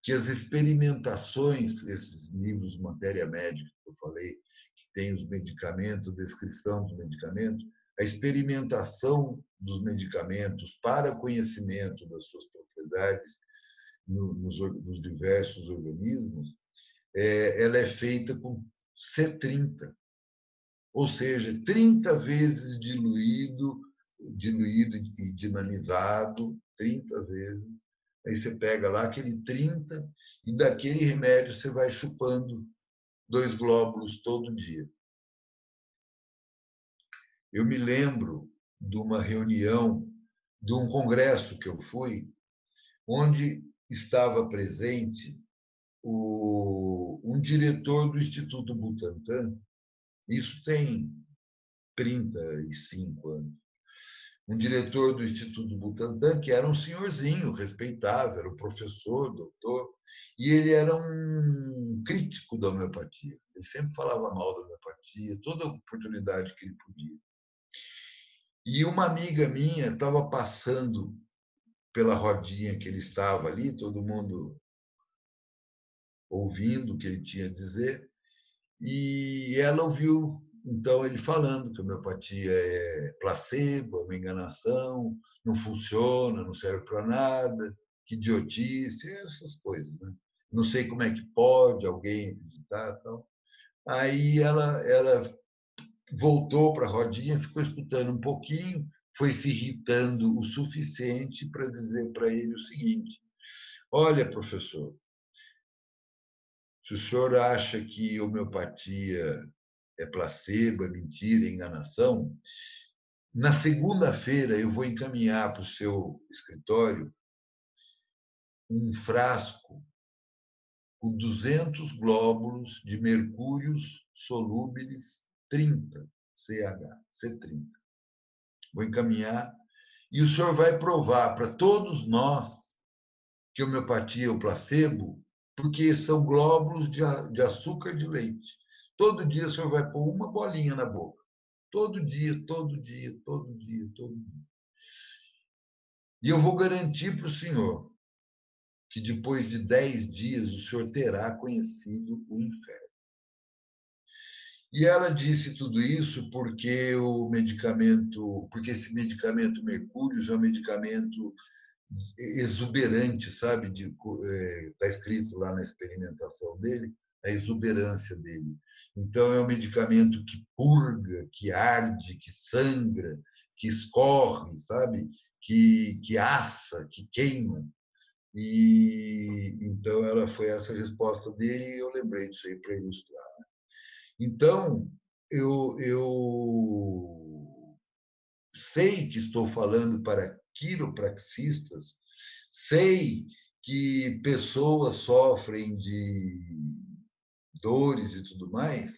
que as experimentações, esses livros de matéria médica que eu falei, que tem os medicamentos, descrição dos medicamentos, a experimentação dos medicamentos para conhecimento das suas propriedades nos, nos diversos organismos, é, ela é feita com C30, ou seja, 30 vezes diluído, diluído e dinamizado, 30 vezes, Aí você pega lá aquele 30 e daquele remédio você vai chupando dois glóbulos todo dia. Eu me lembro de uma reunião, de um congresso que eu fui, onde estava presente o, um diretor do Instituto Butantan, isso tem 35 anos um diretor do Instituto Butantan, que era um senhorzinho respeitável, era um professor, doutor, e ele era um crítico da homeopatia. Ele sempre falava mal da homeopatia, toda oportunidade que ele podia. E uma amiga minha estava passando pela rodinha que ele estava ali, todo mundo ouvindo o que ele tinha a dizer, e ela ouviu então, ele falando que a homeopatia é placebo, é uma enganação, não funciona, não serve para nada, que idiotice, essas coisas. Né? Não sei como é que pode alguém acreditar. Tal. Aí ela, ela voltou para a rodinha, ficou escutando um pouquinho, foi se irritando o suficiente para dizer para ele o seguinte: Olha, professor, se o senhor acha que homeopatia é placebo, é mentira, é enganação, na segunda-feira eu vou encaminhar para o seu escritório um frasco com 200 glóbulos de mercúrios solúveis 30 CH, C30. Vou encaminhar e o senhor vai provar para todos nós que homeopatia é o placebo, porque são glóbulos de açúcar de leite. Todo dia o senhor vai pôr uma bolinha na boca. Todo dia, todo dia, todo dia, todo dia. E eu vou garantir para o senhor que depois de dez dias o senhor terá conhecido o inferno. E ela disse tudo isso porque o medicamento, porque esse medicamento mercúrio é um medicamento exuberante, sabe? Está é, escrito lá na experimentação dele, a exuberância dele. Então, é um medicamento que purga, que arde, que sangra, que escorre, sabe? Que, que assa, que queima. E então ela foi essa resposta dele e eu lembrei disso aí para ilustrar. Né? Então, eu, eu sei que estou falando para quiropraxistas, sei que pessoas sofrem de dores e tudo mais,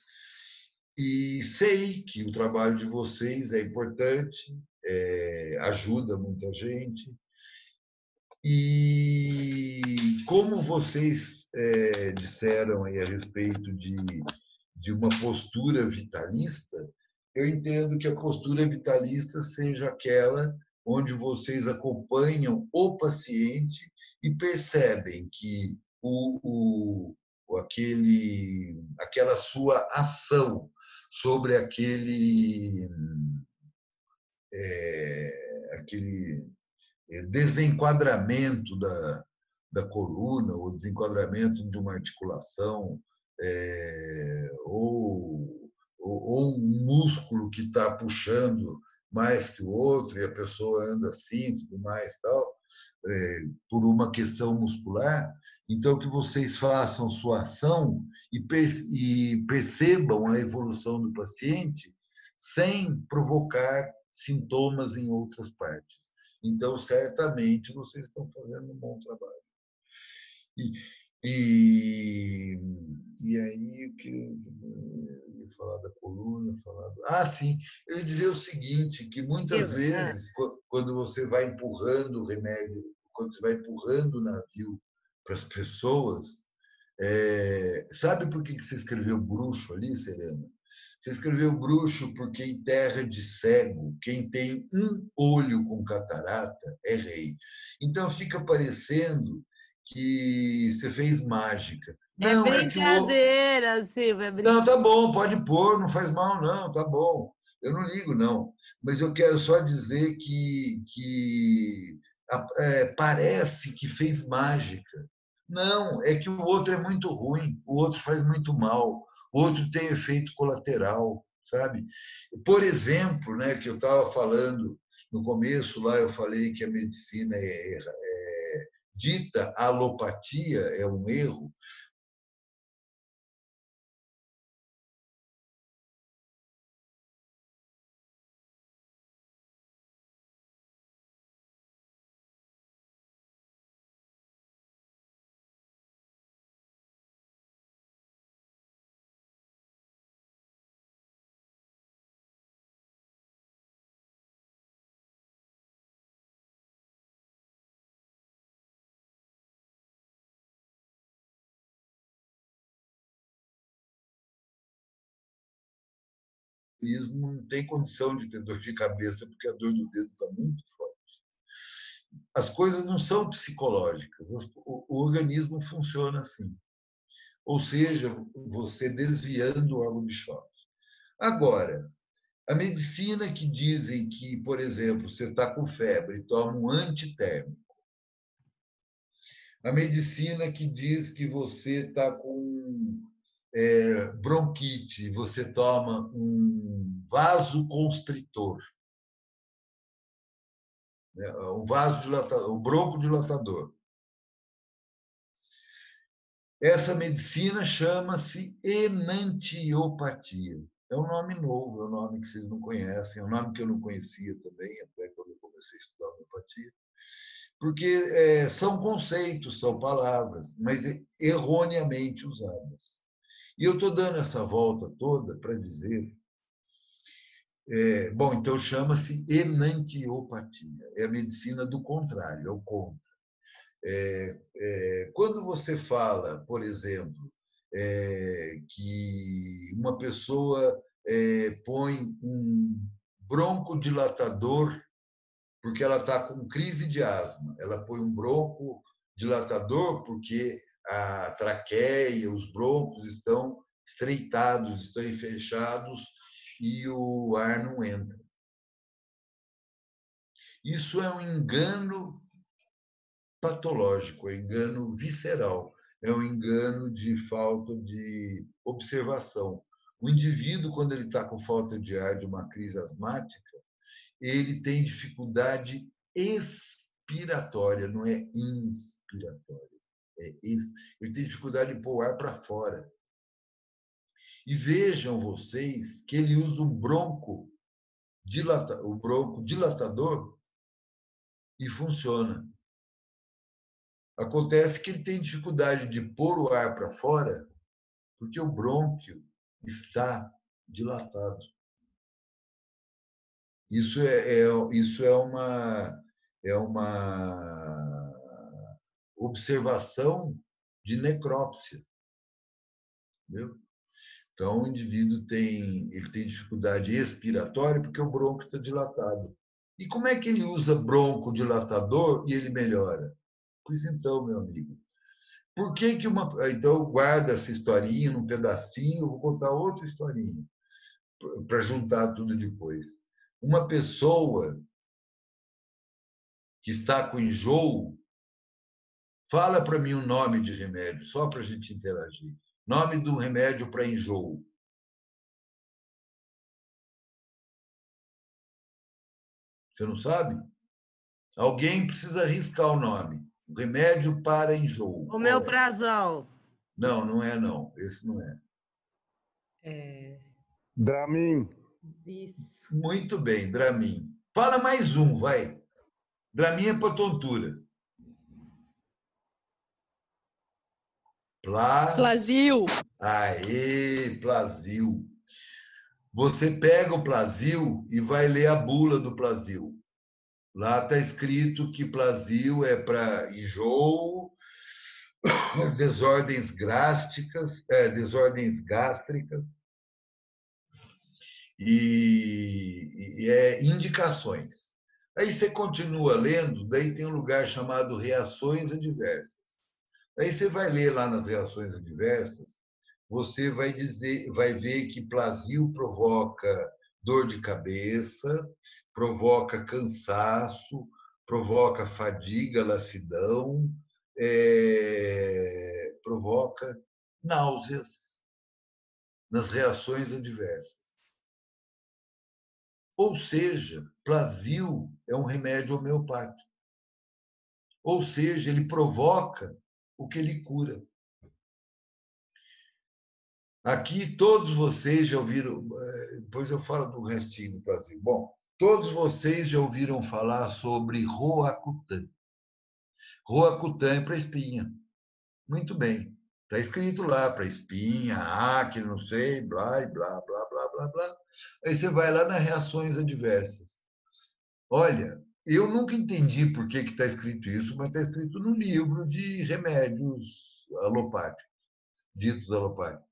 e sei que o trabalho de vocês é importante, é, ajuda muita gente. E como vocês é, disseram aí a respeito de, de uma postura vitalista, eu entendo que a postura vitalista seja aquela onde vocês acompanham o paciente e percebem que o, o, aquele, aquela sua ação sobre aquele, é, aquele é, desenquadramento da, da coluna, ou desenquadramento de uma articulação, é, ou, ou, ou, um músculo que está puxando mais que o outro e a pessoa anda assim, tudo mais tal, é, por uma questão muscular, então, que vocês façam sua ação e percebam a evolução do paciente sem provocar sintomas em outras partes. Então, certamente, vocês estão fazendo um bom trabalho. E, e, e aí, que eu ia falar da coluna, falar do... Ah, sim, eu ia dizer o seguinte, que muitas eu, é. vezes, é. quando você vai empurrando o remédio, quando você vai empurrando o navio para as pessoas. É, sabe por que você escreveu bruxo ali, Serena? Você escreveu bruxo porque em terra de cego, quem tem um olho com catarata é rei. Então fica parecendo que você fez mágica. É não, brincadeira, é o... Silvia. É brincadeira. Não, tá bom, pode pôr, não faz mal, não, tá bom. Eu não ligo, não. Mas eu quero só dizer que, que é, parece que fez mágica. Não, é que o outro é muito ruim, o outro faz muito mal, o outro tem efeito colateral, sabe? Por exemplo, né, que eu estava falando no começo lá, eu falei que a medicina é, é dita alopatia é um erro. Não tem condição de ter dor de cabeça porque a dor do dedo está muito forte. As coisas não são psicológicas, o, organismo funciona assim. Ou seja, você desviando o órgão de choque. Agora, a medicina que dizem que, por exemplo, você está com febre toma um antitérmico. A medicina que diz que você está com é, bronquite, você toma um vasoconstritor. né? um vaso dilatador, um broncodilatador. Essa medicina chama-se enantiopatia. É um nome novo, é um nome que vocês não conhecem, é um nome que eu não conhecia também, até quando eu comecei a estudar homeopatia. Porque é, são conceitos, são palavras, mas erroneamente usadas. E eu estou dando essa volta toda para dizer. É, bom, então chama-se enantiopatia, é a medicina do contrário, é o contra. É, é, quando você fala, por exemplo, é, que uma pessoa é, põe um broncodilatador porque ela está com crise de asma, ela põe um broncodilatador porque a traqueia, os broncos estão estreitados, estão fechados e o ar não entra. Isso é um engano patológico, é engano visceral, é um engano de falta de observação. O indivíduo, quando ele está com falta de ar de uma crise asmática, ele tem dificuldade expiratória, não é inspiratória. É ele tem dificuldade de pôr o ar para fora. E vejam vocês que ele usa o bronco, dilata, o bronco dilatador e funciona. Acontece que ele tem dificuldade de pôr o ar para fora porque o brônquio está dilatado. Isso é, é, isso é uma é uma observação de necrópsia. Entendeu? Então, o indivíduo tem, ele tem dificuldade expiratória porque o bronco está dilatado. E como é que ele usa broncodilatador e ele melhora? Pois então, meu amigo, por que que uma... Então, guarda essa historinha num pedacinho, vou contar outra historinha para juntar tudo depois. Uma pessoa que está com enjoo, fala para mim o um nome de remédio, só para a gente interagir. Nome do remédio para enjoo. Você não sabe? Alguém precisa arriscar o nome. Remédio para enjoo. O meu prazol. Não, não é não. Esse não é. É... Dramin. Isso. Muito bem, Dramin. Fala mais um, vai. Dramin é para tontura. Pla... Plazil. Aê, Plazil. Você pega o Plazil e vai ler a bula do Plazil. Lá está escrito que plasio é para enjoo, desordens gástricas, é, desordens gástricas e, e é indicações. Aí você continua lendo, daí tem um lugar chamado reações adversas. Aí você vai ler lá nas reações adversas, você vai dizer, vai ver que plasio provoca dor de cabeça, provoca cansaço, provoca fadiga, lassidão, é, provoca náuseas nas reações adversas. Ou seja, plasio é um remédio homeopático. Ou seja, ele provoca o que ele cura. Aqui todos vocês já ouviram, é, depois eu falo do restinho do plasio. Bom, Todos vocês já ouviram falar sobre Roacutan. Roacutan é para espinha. Muito bem. Está escrito lá para espinha, acne, não sei, blá, blá, blá, blá, blá, blá. Aí você vai lá nas reações adversas. Olha, eu nunca entendi por que está escrito isso, mas está escrito no livro de remédios alopáticos, ditos alopáticos.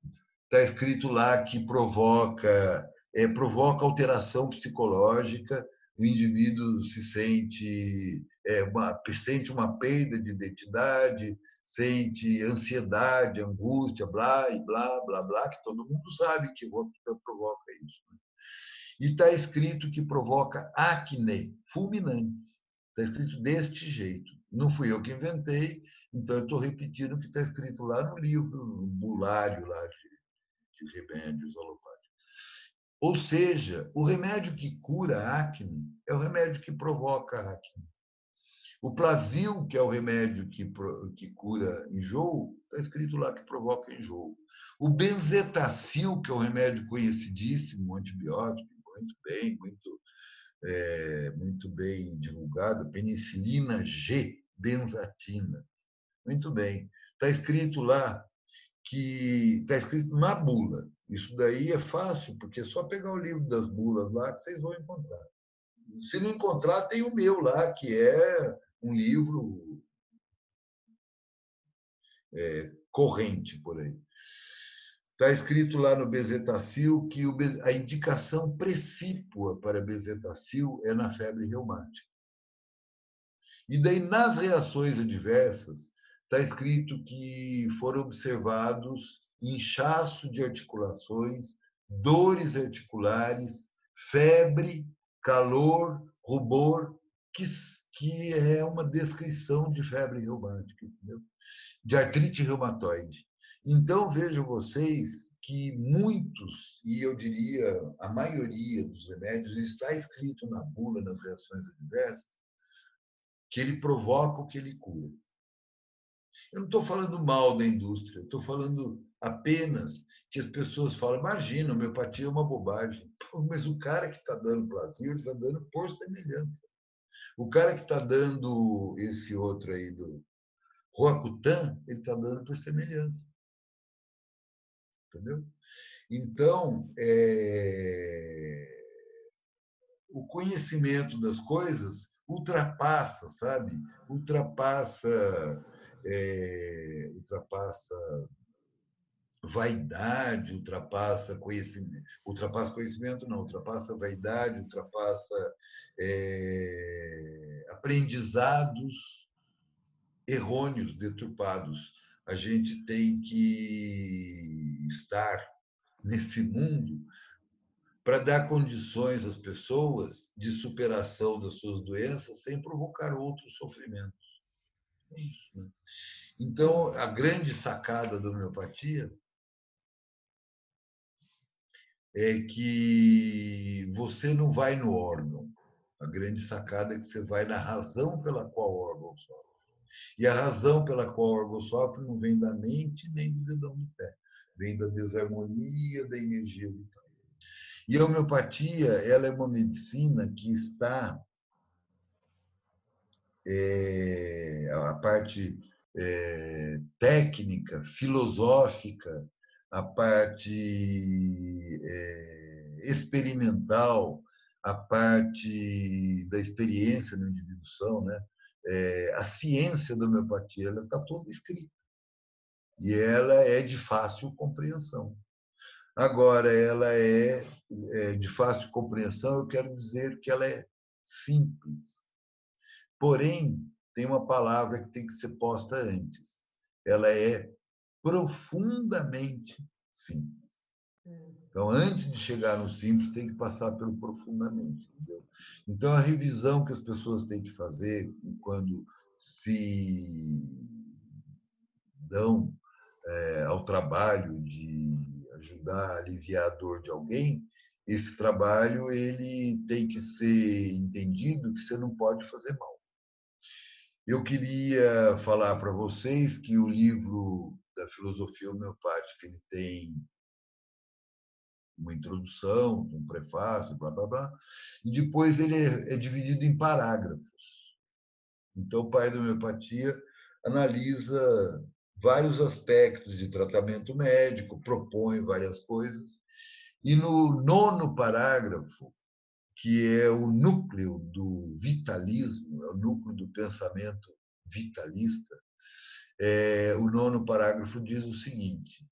Está escrito lá que provoca é, provoca alteração psicológica, o indivíduo se sente, é, uma, sente uma perda de identidade, sente ansiedade, angústia, blá, e blá, blá, blá, que todo mundo sabe que provoca isso. Né? E está escrito que provoca acne fulminante. Está escrito deste jeito. Não fui eu que inventei, então eu estou repetindo o que está escrito lá no livro, no bulário lá de, de remédios alopáticos. Ou seja, o remédio que cura a acne é o remédio que provoca a acne. O Plavil, que é o remédio que, que cura enjoo, está escrito lá que provoca enjoo. O benzetacil, que é um remédio conhecidíssimo, um antibiótico, muito bem, muito, é, muito bem divulgado, penicilina G, benzatina. Muito bem. Está escrito lá que está escrito na bula. Isso daí é fácil, porque é só pegar o livro das bulas lá que vocês vão encontrar. Se não encontrar, tem o meu lá, que é um livro é, corrente por aí. Está escrito lá no bezetacil que a indicação precípua para bezetacil é na febre reumática. E daí, nas reações adversas, está escrito que foram observados inchaço de articulações, dores articulares, febre, calor, rubor, que, que é uma descrição de febre reumática, entendeu? de artrite reumatoide. Então, vejam vocês que muitos, e eu diria a maioria dos remédios, está escrito na bula, nas reações adversas, que ele provoca o que ele cura. Eu não estou falando mal da indústria, estou falando apenas que as pessoas falam, imagina, homeopatia é uma bobagem. Pô, mas o cara que está dando Brasil, ele está dando por semelhança. O cara que está dando esse outro aí do Roacutan, ele está dando por semelhança. Entendeu? Então, é... o conhecimento das coisas ultrapassa, sabe? Ultrapassa, é... ultrapassa vaidade, ultrapassa conhecimento, ultrapassa conhecimento não, ultrapassa vaidade, ultrapassa é, aprendizados errôneos, deturpados. A gente tem que estar nesse mundo para dar condições às pessoas de superação das suas doenças sem provocar outros sofrimentos. É isso, né? Então, a grande sacada da homeopatia é que você não vai no órgão. A grande sacada é que você vai na razão pela qual o órgão sofre. E a razão pela qual o órgão sofre não vem da mente nem do dedão do pé. Vem da desarmonia da energia vital. E a homeopatia ela é uma medicina que está é, a parte é, técnica, filosófica, a parte é, experimental, a parte da experiência na individuação, né? É, a ciência da homeopatia ela está toda escrita e ela é de fácil compreensão. Agora, ela é, é de fácil compreensão, eu quero dizer que ela é simples. Porém, tem uma palavra que tem que ser posta antes. Ela é profundamente simples. Então, antes de chegar no simples, tem que passar pelo profundamente. Entendeu? Então, a revisão que as pessoas têm que fazer quando se dão é, ao trabalho de ajudar a aliviar a dor de alguém, esse trabalho ele tem que ser entendido que você não pode fazer mal. Eu queria falar para vocês que o livro da filosofia homeopática ele tem uma introdução, um prefácio, blá blá blá, e depois ele é, é dividido em parágrafos. Então, o pai da homeopatia analisa vários aspectos de tratamento médico, propõe várias coisas, e no nono parágrafo, que é o núcleo do vitalismo, é o núcleo do pensamento vitalista, é, o nono parágrafo diz o seguinte: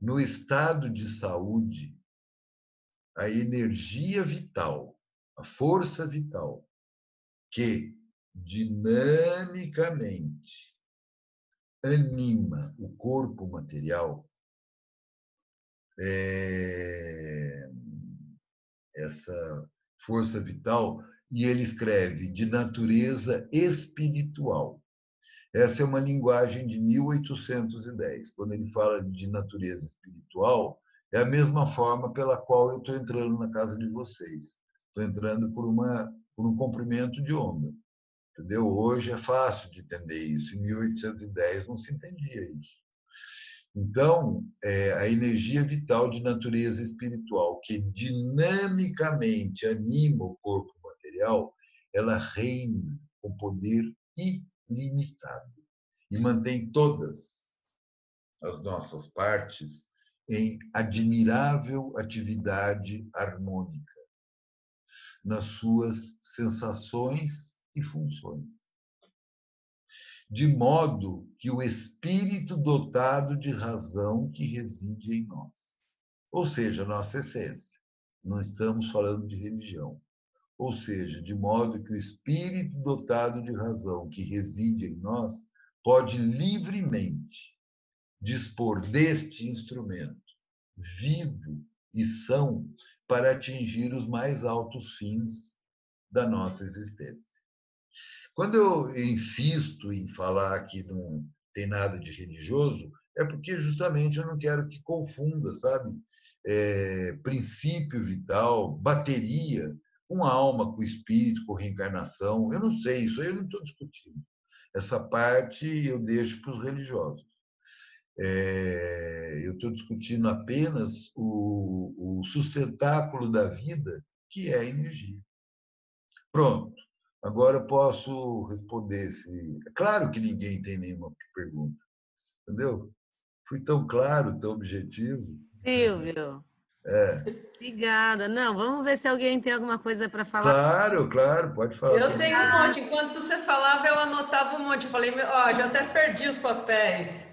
no estado de saúde, a energia vital, a força vital, que dinamicamente anima o corpo material, é, essa força vital, e ele escreve de natureza espiritual. Essa é uma linguagem de 1810. Quando ele fala de natureza espiritual, É a mesma forma pela qual eu estou entrando na casa de vocês. Estou entrando por, uma, por um comprimento de onda. Entendeu? Hoje é fácil de entender isso. Em 1810 não se entendia isso. Então, é, a energia vital de natureza espiritual, que dinamicamente anima o corpo material, ela reina com poder ilimitado e mantém todas as nossas partes em admirável atividade harmônica nas suas sensações e funções. De modo que o espírito dotado de razão que reside em nós, ou seja, nossa essência, não estamos falando de religião, ou seja, de modo que o espírito dotado de razão que reside em nós pode livremente dispor deste instrumento vivo e são para atingir os mais altos fins da nossa existência. Quando eu insisto em falar que não tem nada de religioso, é porque justamente eu não quero que confunda, sabe? É, princípio vital, bateria, com alma, com espírito, com reencarnação. Eu não sei, isso aí eu não estou discutindo. Essa parte eu deixo para os religiosos. É, eu estou discutindo apenas o, o sustentáculo da vida, que é a energia. Pronto. Agora eu posso responder. Se... É claro que ninguém tem nenhuma pergunta. Entendeu? Fui tão claro, tão objetivo. Silvio. É. Obrigada. Não, vamos ver se alguém tem alguma coisa para falar. Claro, claro, pode falar. Eu tenho um monte. Enquanto você falava, eu anotava um monte. Eu falei, ó, já até perdi os papéis.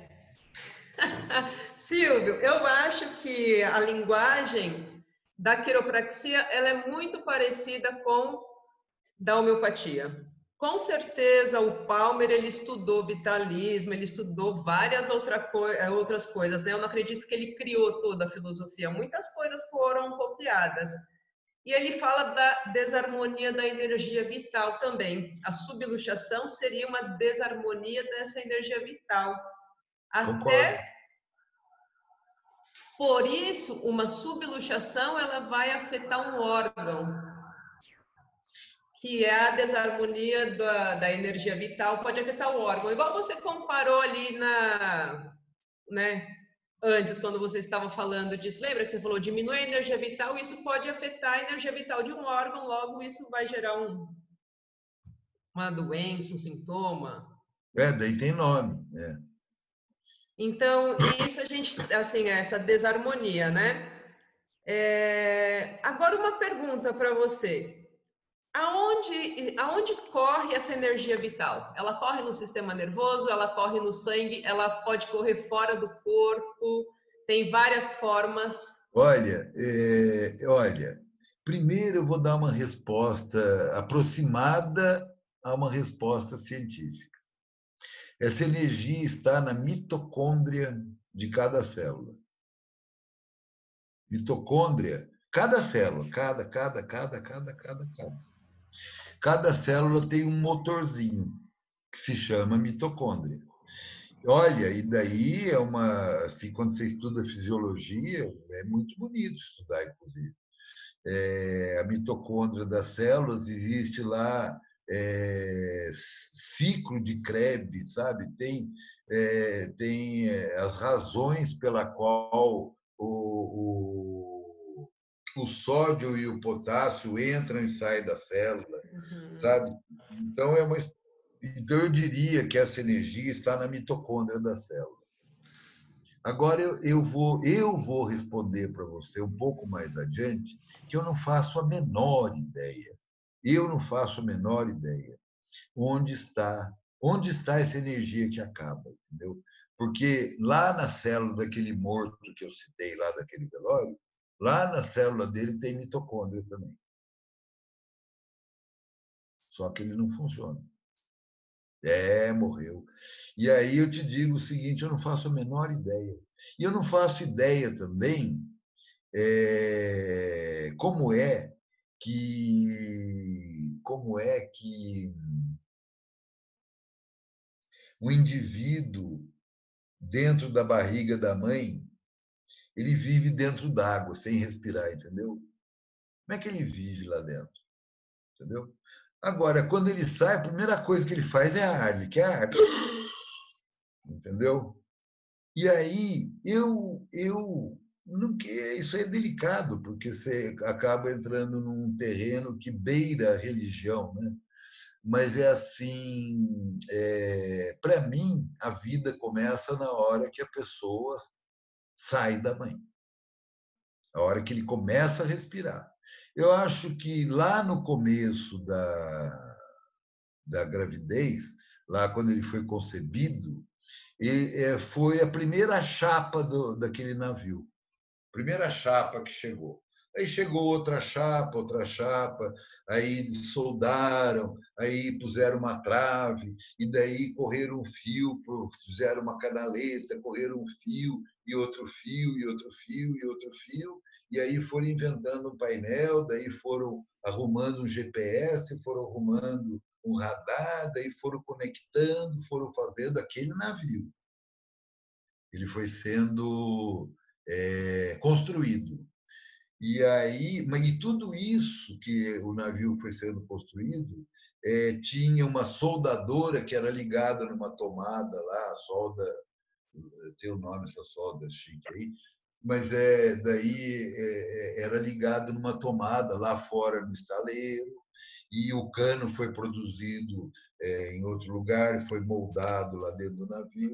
Silvio, eu acho que a linguagem da quiropraxia ela é muito parecida com da homeopatia. Com certeza o Palmer ele estudou vitalismo, ele estudou várias outra co eh, outras coisas, né? Eu não acredito que ele criou toda a filosofia, muitas coisas foram copiadas. E ele fala da desarmonia da energia vital também. A subluxação seria uma desarmonia dessa energia vital. Até por isso, uma subluxação ela vai afetar um órgão, que é a desarmonia da, da energia vital, pode afetar o órgão. Igual você comparou ali na, né, antes, quando você estava falando disso, lembra que você falou diminui a energia vital, isso pode afetar a energia vital de um órgão, logo isso vai gerar um, uma doença, um sintoma. É, daí tem nome. É. Então, isso a gente, assim, essa desarmonia, né? É... Agora, uma pergunta para você. Aonde, aonde corre essa energia vital? Ela corre no sistema nervoso, ela corre no sangue, ela pode correr fora do corpo, tem várias formas. Olha, é, olha, primeiro eu vou dar uma resposta aproximada a uma resposta científica. Essa energia está na mitocôndria de cada célula. Mitocôndria, cada célula, cada, cada, cada, cada, cada, cada. Cada célula tem um motorzinho que se chama mitocôndria. Olha, e daí é uma. Assim, quando você estuda fisiologia, é muito bonito estudar, inclusive. É, a mitocôndria das células existe lá é, ciclo de Krebs, sabe? Tem, é, tem é, as razões pela qual o, o, o, sódio e o potássio entram e saem da célula, uhum. sabe? Então é uma então eu diria que essa energia está na mitocôndria das células. Agora eu, eu vou eu vou responder para você um pouco mais adiante que eu não faço a menor ideia. Eu não faço a menor ideia onde está, onde está essa energia que acaba, entendeu? Porque lá na célula daquele morto que eu citei lá daquele velório, lá na célula dele tem mitocôndria também. Só que ele não funciona. É, morreu. E aí eu te digo o seguinte, eu não faço a menor ideia. E eu não faço ideia também é, como é que como é que o indivíduo dentro da barriga da mãe, ele vive dentro d'água, sem respirar, entendeu? Como é que ele vive lá dentro? Entendeu? Agora, quando ele sai, a primeira coisa que ele faz é a árvore, que é a árvore. Entendeu? E aí, eu, eu não que isso é delicado, porque você acaba entrando num terreno que beira a religião, né? Mas é assim, é, para mim, a vida começa na hora que a pessoa sai da mãe, a hora que ele começa a respirar. Eu acho que lá no começo da, da gravidez, lá quando ele foi concebido, e, é, foi a primeira chapa do, daquele navio primeira chapa que chegou. Aí chegou outra chapa, outra chapa, aí soldaram, aí puseram uma trave, e daí correram um fio, fizeram uma canaleta, correram um fio, e outro fio, e outro fio, e outro fio, e aí foram inventando um painel, daí foram arrumando um GPS, foram arrumando um radar, daí foram conectando, foram fazendo aquele navio. Ele foi sendo é, construído. E aí, e tudo isso que o navio foi sendo construído é, tinha uma soldadora que era ligada numa tomada lá, solda, tem o nome essa solda chique aí, mas é daí é, era ligado numa tomada lá fora no estaleiro e o cano foi produzido é, em outro lugar, foi moldado lá dentro do navio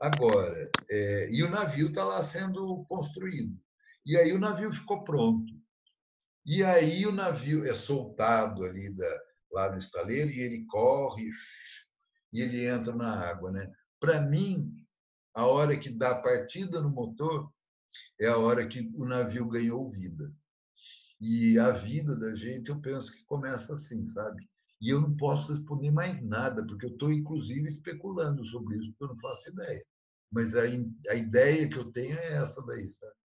Agora, é, e o navio está lá sendo construído. E aí o navio ficou pronto. E aí o navio é soltado ali da, lá no estaleiro e ele corre e ele entra na água. Né? Para mim, a hora que dá a partida no motor é a hora que o navio ganhou vida. E a vida da gente, eu penso que começa assim, sabe? E eu não posso responder mais nada, porque eu estou, inclusive, especulando sobre isso, porque eu não faço ideia. Mas a, a ideia que eu tenho é essa daí, sabe?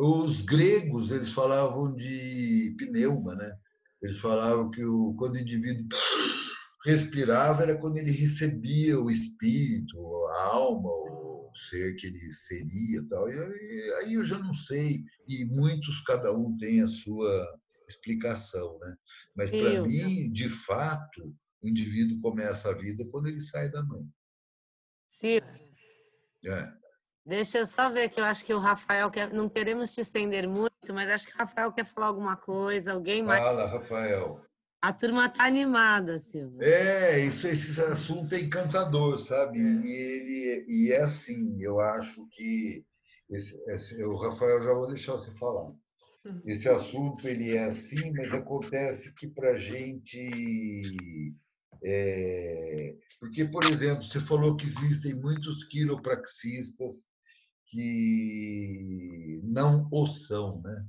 Os gregos, eles falavam de pneuma, né? Eles falavam que o, quando o indivíduo respirava era quando ele recebia o espírito, a alma, o ser que ele seria tal. E aí eu já não sei. E muitos, cada um tem a sua explicação, né? Mas para mim, de fato, o indivíduo começa a vida quando ele sai da mãe. Ciro, é. Deixa eu só ver que eu acho que o Rafael quer. Não queremos te estender muito, mas acho que o Rafael quer falar alguma coisa. Alguém mais. Fala, Rafael. A turma está animada, Silvio. É, isso, esse assunto é encantador, sabe? E, ele, e é assim, eu acho que. Esse, esse, o Rafael já vou deixar você falar. Esse assunto ele é assim, mas acontece que para a gente. É, porque, por exemplo, você falou que existem muitos quiropraxistas que não o são, né?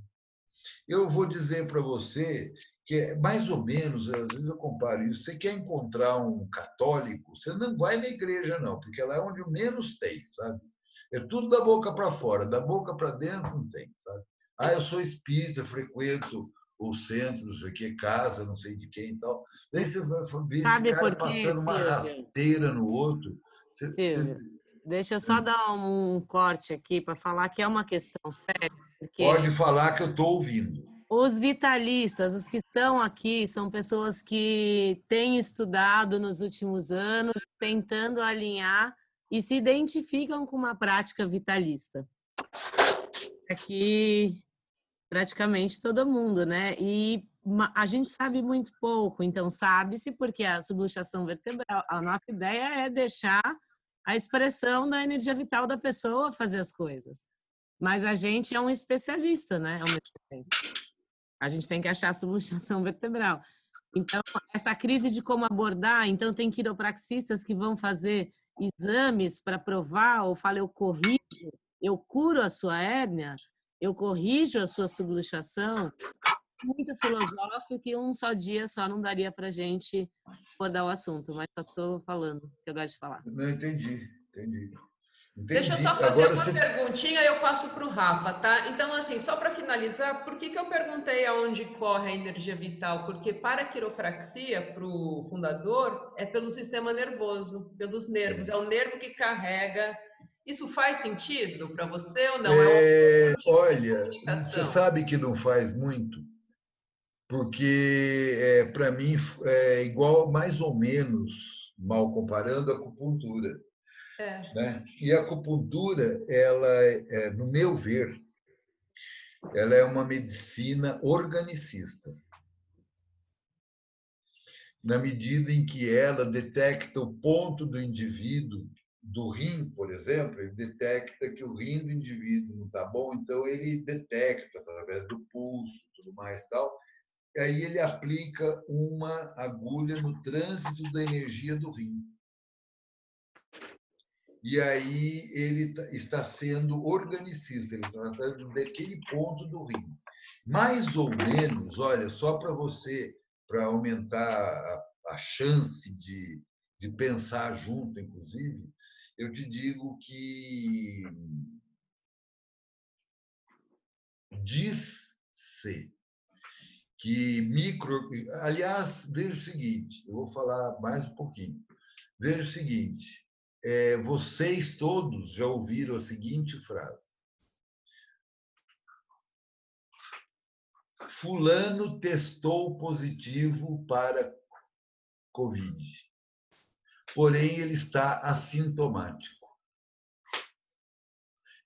Eu vou dizer para você que é mais ou menos, às vezes eu comparo isso, você quer encontrar um católico, você não vai na igreja não, porque lá é onde menos tem, sabe? É tudo da boca para fora, da boca para dentro não tem, sabe? Ah, eu sou espírita, frequento o centro, não sei o que, casa, não sei de quem e tal. Daí você vai ver esse cara passando uma rasteira no outro. Você, você... Deixa eu só dar um corte aqui para falar que é uma questão séria. Pode falar que eu estou ouvindo. Os vitalistas, os que estão aqui, são pessoas que têm estudado nos últimos anos, tentando alinhar e se identificam com uma prática vitalista. Aqui praticamente todo mundo, né? E a gente sabe muito pouco, então sabe-se porque a subluxação vertebral, a nossa ideia é deixar a expressão da energia vital da pessoa fazer as coisas. Mas a gente é um especialista, né? A gente tem que achar a subluxação vertebral. Então, essa crise de como abordar, então tem quiropraxistas que vão fazer exames para provar ou falar eu corrijo, eu curo a sua hérnia, eu corrijo a sua subluxação, muito filosófico que um só dia só não daria para gente abordar o assunto, mas só estou falando, que eu gosto de falar. Não entendi, entendi. Entendi. Deixa eu só fazer Agora uma você... perguntinha e eu passo para o Rafa, tá? Então, assim, só para finalizar, por que, que eu perguntei aonde corre a energia vital? Porque para a quiropraxia, para o fundador, é pelo sistema nervoso, pelos nervos. É o nervo que carrega Isso faz sentido para você ou não? É, é olha, você sabe que não faz muito, porque é, para mim é igual mais ou menos, mal comparando, a acupuntura. É. Né? E a acupuntura, ela, é, no meu ver, ela é uma medicina organicista. Na medida em que ela detecta o ponto do indivíduo, do rim, por exemplo, ele detecta que o rim do indivíduo não está bom, então ele detecta através do pulso, tudo mais tal, e aí ele aplica uma agulha no trânsito da energia do rim. E aí ele tá, está sendo organicista, ele está tratando daquele ponto do rim. Mais ou menos, olha, só para você, para aumentar a, a chance de, de pensar junto, inclusive, eu te digo que diz-se que micro. Aliás, veja o seguinte: eu vou falar mais um pouquinho. Veja o seguinte: é, vocês todos já ouviram a seguinte frase. Fulano testou positivo para Covid, porém ele está assintomático.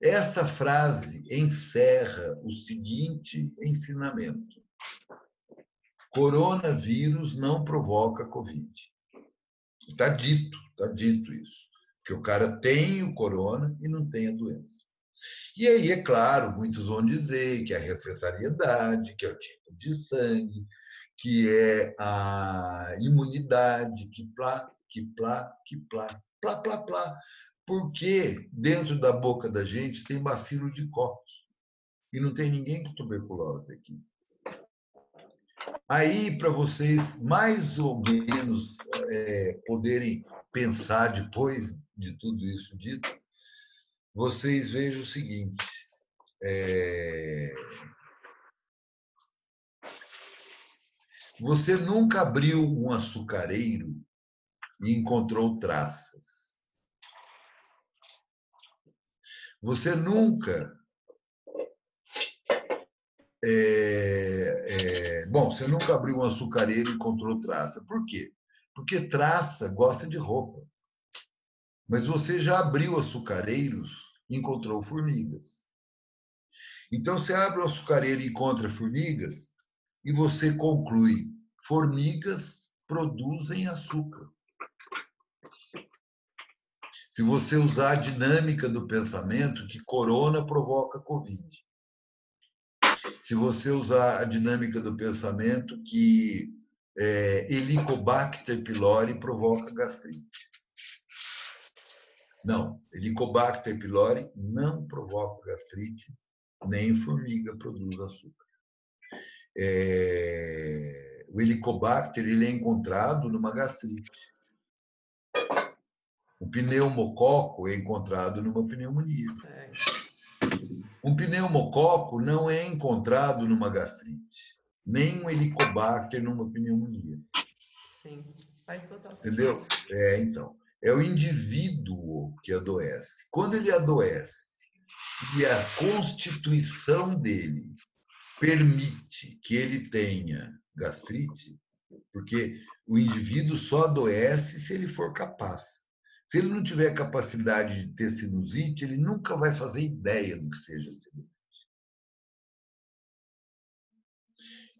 Esta frase encerra o seguinte ensinamento: coronavírus não provoca Covid. Está dito, está dito isso. Que o cara tem o corona e não tem a doença. E aí, é claro, muitos vão dizer que é a refractariedade, que é o tipo de sangue, que é a imunidade, que plá, que plá, que plá, plá, plá, plá. Porque dentro da boca da gente tem bacilo de copos. E não tem ninguém com tuberculose aqui. Aí, para vocês mais ou menos é, poderem pensar depois de tudo isso dito, vocês vejam o seguinte: é... você nunca abriu um açucareiro e encontrou traças. Você nunca é, é, bom, você nunca abriu um açucareiro e encontrou traça. Por quê? Porque traça gosta de roupa. Mas você já abriu açucareiros e encontrou formigas. Então, você abre o açucareiro e encontra formigas, e você conclui: formigas produzem açúcar. Se você usar a dinâmica do pensamento, que corona provoca Covid se você usar a dinâmica do pensamento, que é, Helicobacter pylori provoca gastrite. Não, Helicobacter pylori não provoca gastrite, nem formiga produz açúcar. É, o Helicobacter ele é encontrado numa gastrite. O pneumococo é encontrado numa pneumonia. É. Um pneumococo não é encontrado numa gastrite, nem um helicobacter numa pneumonia. Sim, faz total sentido. Entendeu? É, então. É o indivíduo que adoece. Quando ele adoece e a constituição dele permite que ele tenha gastrite, porque o indivíduo só adoece se ele for capaz. Se ele não tiver capacidade de ter sinusite, ele nunca vai fazer ideia do que seja sinusite.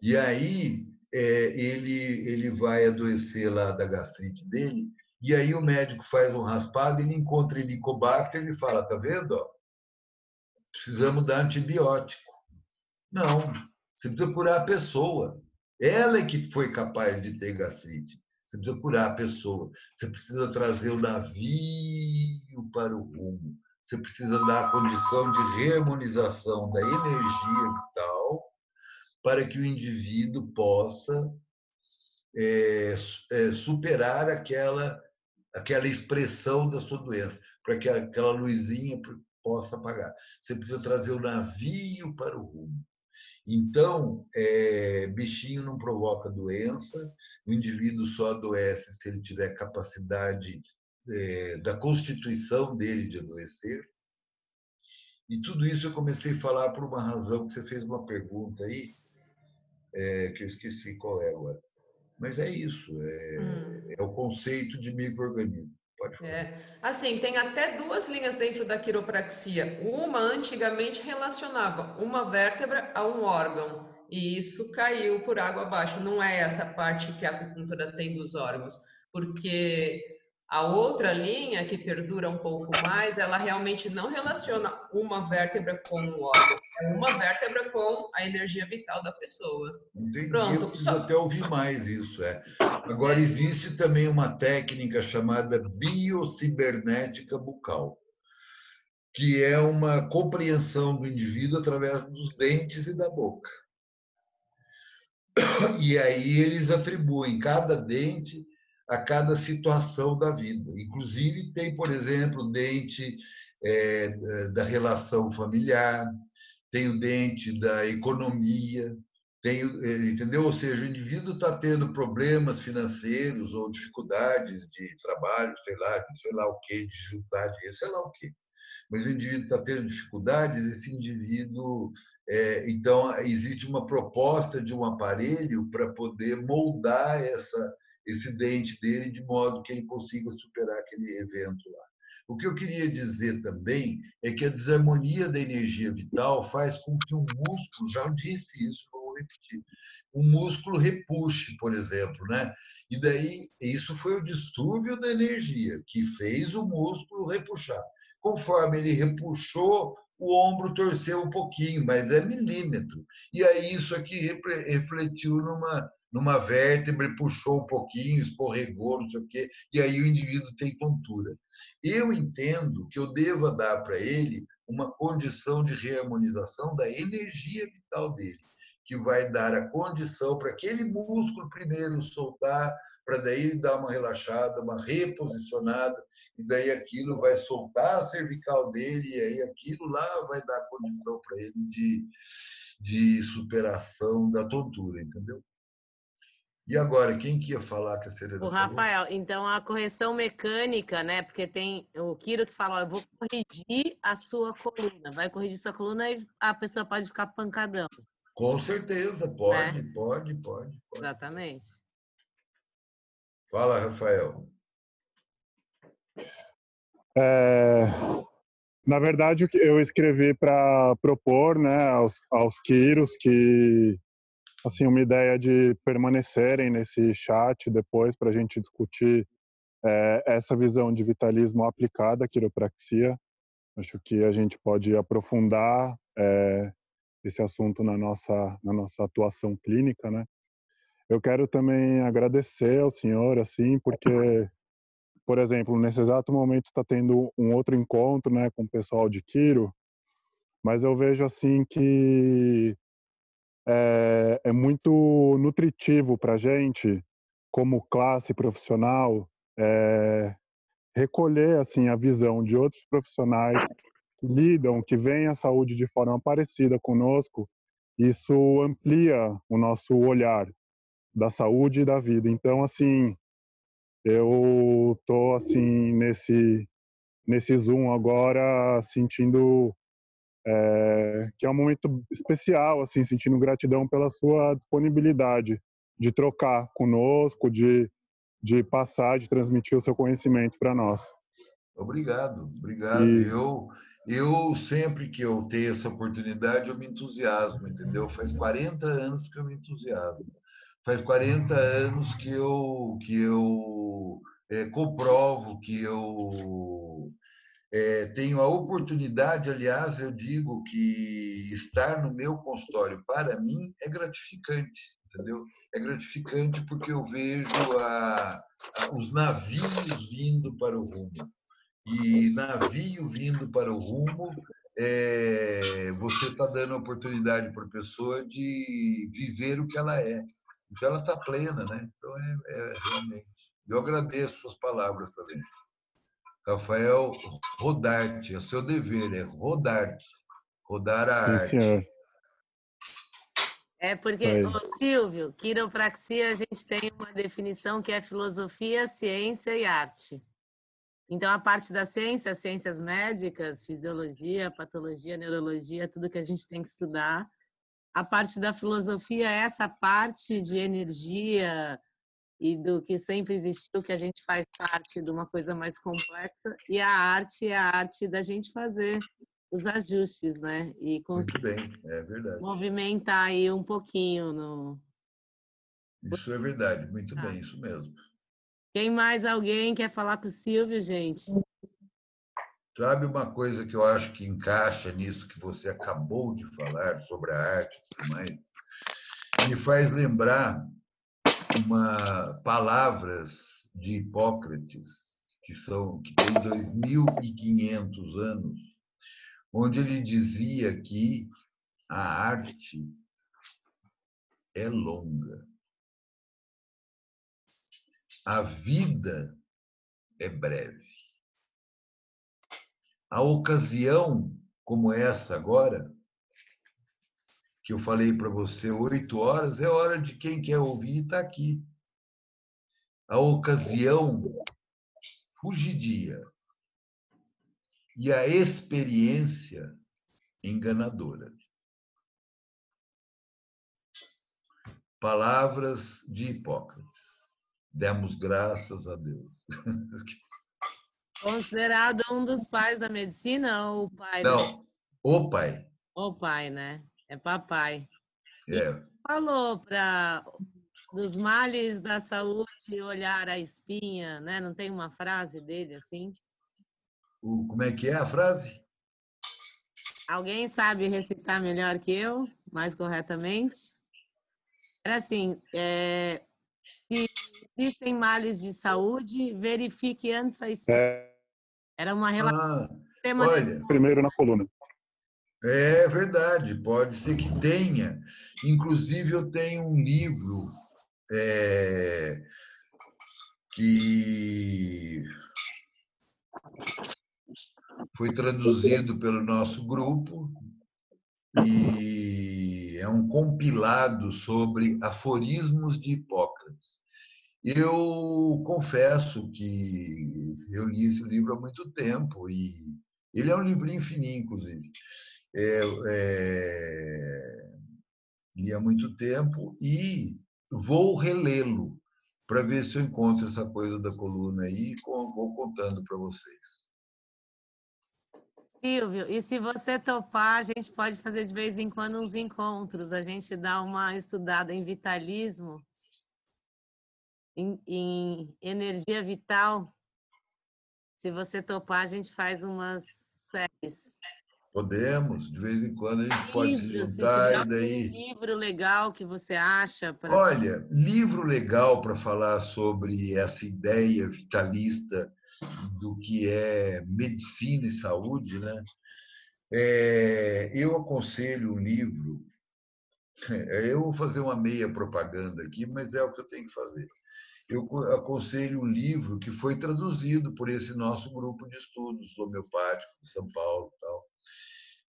E aí é, ele, ele vai adoecer lá da gastrite dele, e aí o médico faz um raspado, ele encontra helicobacter, ele fala, tá vendo? Precisamos dar antibiótico. Não, você precisa curar a pessoa. Ela é que foi capaz de ter gastrite. Você precisa curar a pessoa. Você precisa trazer o navio para o rumo. Você precisa dar a condição de reharmonização da energia vital para que o indivíduo possa é, é, superar aquela, aquela expressão da sua doença, para que aquela luzinha possa apagar. Você precisa trazer o navio para o rumo. Então, é, bichinho não provoca doença, o indivíduo só adoece se ele tiver capacidade é, da constituição dele de adoecer. E tudo isso eu comecei a falar por uma razão que você fez uma pergunta aí, é, que eu esqueci qual é agora. Mas é isso, é, hum. é o conceito de microorganismo. Pode falar. É. Assim, tem até duas linhas dentro da quiropraxia. Uma antigamente relacionava uma vértebra a um órgão, e isso caiu por água abaixo. Não é essa parte que a acupuntura tem dos órgãos, porque a outra linha, que perdura um pouco mais, ela realmente não relaciona uma vértebra com o órgão, é uma vértebra com a energia vital da pessoa. Entendi, Pronto. eu preciso Só... até ouvir mais isso. É. Agora, existe também uma técnica chamada biocibernética bucal, que é uma compreensão do indivíduo através dos dentes e da boca. E aí eles atribuem cada dente a cada situação da vida. Inclusive, tem, por exemplo, o dente é, da relação familiar, tem o dente da economia, tem, é, entendeu? Ou seja, o indivíduo está tendo problemas financeiros ou dificuldades de trabalho, sei lá, sei lá o quê, de dinheiro, sei lá o quê. Mas o indivíduo está tendo dificuldades, esse indivíduo. É, então, existe uma proposta de um aparelho para poder moldar essa, esse dente dele de modo que ele consiga superar aquele evento lá. O que eu queria dizer também é que a desarmonia da energia vital faz com que o músculo, já disse isso, vou repetir, o músculo repuxe, por exemplo, né? E daí isso foi o distúrbio da energia que fez o músculo repuxar. Conforme ele repuxou, o ombro torceu um pouquinho, mas é milímetro. E aí isso aqui refletiu numa numa vértebra puxou um pouquinho, escorregou, não sei o quê, e aí o indivíduo tem tontura. Eu entendo que eu deva dar para ele uma condição de reharmonização da energia vital dele, que vai dar a condição para aquele músculo primeiro soltar, para daí dar uma relaxada, uma reposicionada, e daí aquilo vai soltar a cervical dele, e aí aquilo lá vai dar condição para ele de, de superação da tontura, entendeu? E agora, quem que ia falar que a Serena O Rafael, falou? então a correção mecânica, né? Porque tem o Kiro que fala, eu vou corrigir a sua coluna. Vai corrigir sua coluna e a pessoa pode ficar pancadão. Com certeza, pode, né? pode, pode, pode. Exatamente. Fala, Rafael. É, na verdade, eu escrevi para propor né, aos, aos Quiros que assim uma ideia de permanecerem nesse chat depois para a gente discutir é, essa visão de vitalismo aplicada à quiropraxia. Acho que a gente pode aprofundar é, esse assunto na nossa na nossa atuação clínica, né? Eu quero também agradecer ao senhor, assim, porque, por exemplo, nesse exato momento está tendo um outro encontro, né, com o pessoal de Quiro, mas eu vejo assim que é, é muito nutritivo para a gente, como classe profissional, é, recolher assim a visão de outros profissionais que lidam, que veem a saúde de forma parecida conosco. Isso amplia o nosso olhar da saúde e da vida. Então, assim, eu tô assim nesse nesse zoom agora sentindo é, que é um momento especial, assim, sentindo gratidão pela sua disponibilidade de trocar conosco, de, de passar, de transmitir o seu conhecimento para nós. Obrigado, obrigado. E... Eu, eu sempre que eu tenho essa oportunidade, eu me entusiasmo, entendeu? Faz 40 anos que eu me entusiasmo. Faz 40 anos que eu, que eu é, comprovo que eu é, tenho a oportunidade, aliás, eu digo que estar no meu consultório, para mim, é gratificante, entendeu? É gratificante porque eu vejo a, a, os navios vindo para o rumo. E navio vindo para o rumo, é, você está dando a oportunidade para a pessoa de viver o que ela é. Então, ela está plena, né? Então, é, é realmente. Eu agradeço suas palavras também. Rafael Rodarte, é seu dever, é rodarte, rodar a Sim, arte. Senhor. É porque, ô, Silvio, quiropraxia a gente tem uma definição que é filosofia, ciência e arte. Então, a parte da ciência, ciências médicas, fisiologia, patologia, neurologia, tudo que a gente tem que estudar. A parte da filosofia é essa parte de energia e do que sempre existiu, que a gente faz parte de uma coisa mais complexa. E a arte é a arte da gente fazer os ajustes, né? E Muito bem, é verdade. Movimentar aí um pouquinho no. Isso é verdade, muito tá. bem, isso mesmo. Quem mais alguém quer falar com o Silvio, gente? Sabe uma coisa que eu acho que encaixa nisso que você acabou de falar sobre a arte e tudo mais? Me faz lembrar uma palavras de Hipócrates que são que tem 2500 anos, onde ele dizia que a arte é longa. A vida é breve. A ocasião como essa agora, que eu falei para você, oito horas, é hora de quem quer ouvir estar tá aqui. A ocasião fugidia e a experiência enganadora. Palavras de Hipócrates. Demos graças a Deus. Considerado um dos pais da medicina ou o pai? Não, o pai. O pai, né? É papai. É. falou para dos males da saúde olhar a espinha, né? Não tem uma frase dele assim? O, como é que é a frase? Alguém sabe recitar melhor que eu, mais corretamente? Era assim, é, se existem males de saúde, verifique antes a espinha. É. Era uma relação. Ah, olha, primeiro na coluna. É verdade, pode ser que tenha. Inclusive, eu tenho um livro é, que foi traduzido pelo nosso grupo e é um compilado sobre aforismos de Hipócrates. Eu confesso que eu li esse livro há muito tempo e ele é um livrinho fininho, inclusive. É, é, li há muito tempo e vou relê-lo para ver se eu encontro essa coisa da coluna aí e vou contando para vocês. Silvio, e se você topar, a gente pode fazer de vez em quando uns encontros, a gente dá uma estudada em vitalismo em, em energia vital. Se você topar, a gente faz umas séries. Podemos, de vez em quando a gente livro, pode se juntar e daí. Um livro legal que você acha? Pra... Olha, livro legal para falar sobre essa ideia vitalista do que é medicina e saúde, né? É, eu aconselho um livro. Eu vou fazer uma meia propaganda aqui, mas é o que eu tenho que fazer eu aconselho um livro que foi traduzido por esse nosso grupo de estudos homeopático de São Paulo tal.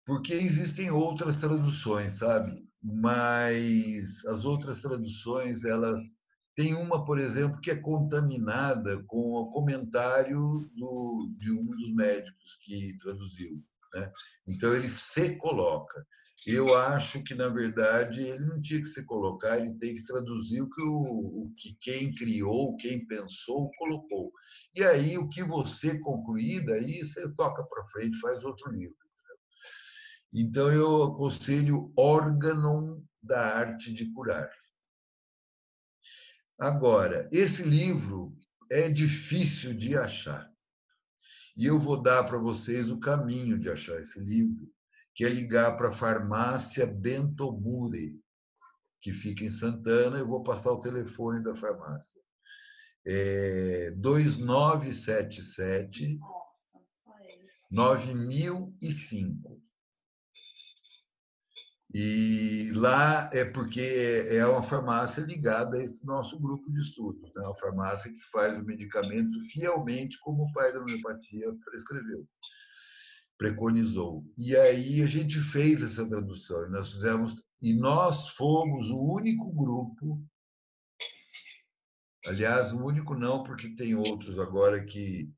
Porque existem outras traduções, sabe? Mas as outras traduções, elas tem uma, por exemplo, que é contaminada com o comentário do, de um dos médicos que traduziu. Né? Então, ele se coloca. Eu acho que, na verdade, ele não tinha que se colocar, ele tem que traduzir o que, o, o que quem criou, quem pensou, colocou. E aí, o que você concluir, daí você toca para frente, faz outro livro. Então, eu aconselho Órgão da Arte de Curar. Agora, esse livro é difícil de achar. E eu vou dar para vocês o caminho de achar esse livro, que é ligar para a farmácia Bentomure, que fica em Santana. Eu vou passar o telefone da farmácia. É 2977 9005. E lá é porque é uma farmácia ligada a esse nosso grupo de estudos, né? uma farmácia que faz o medicamento fielmente como o pai da homeopatia prescreveu, preconizou. E aí a gente fez essa tradução, e nós fizemos, e nós fomos o único grupo, aliás, o único não, porque tem outros agora que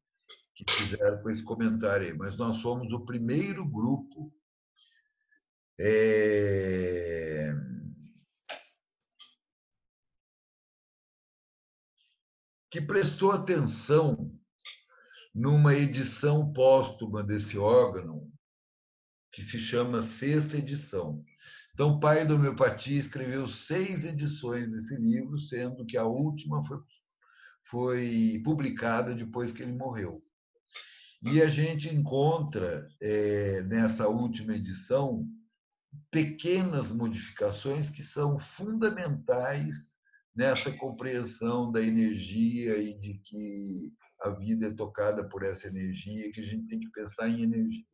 que fizeram com esse comentário aí, mas nós fomos o primeiro grupo é, que prestou atenção numa edição póstuma desse órgão, que se chama Sexta Edição. Então, o pai da homeopatia escreveu seis edições desse livro, sendo que a última foi, foi publicada depois que ele morreu. E a gente encontra é, nessa última edição pequenas modificações que são fundamentais nessa compreensão da energia e de que a vida é tocada por essa energia, que a gente tem que pensar em energia.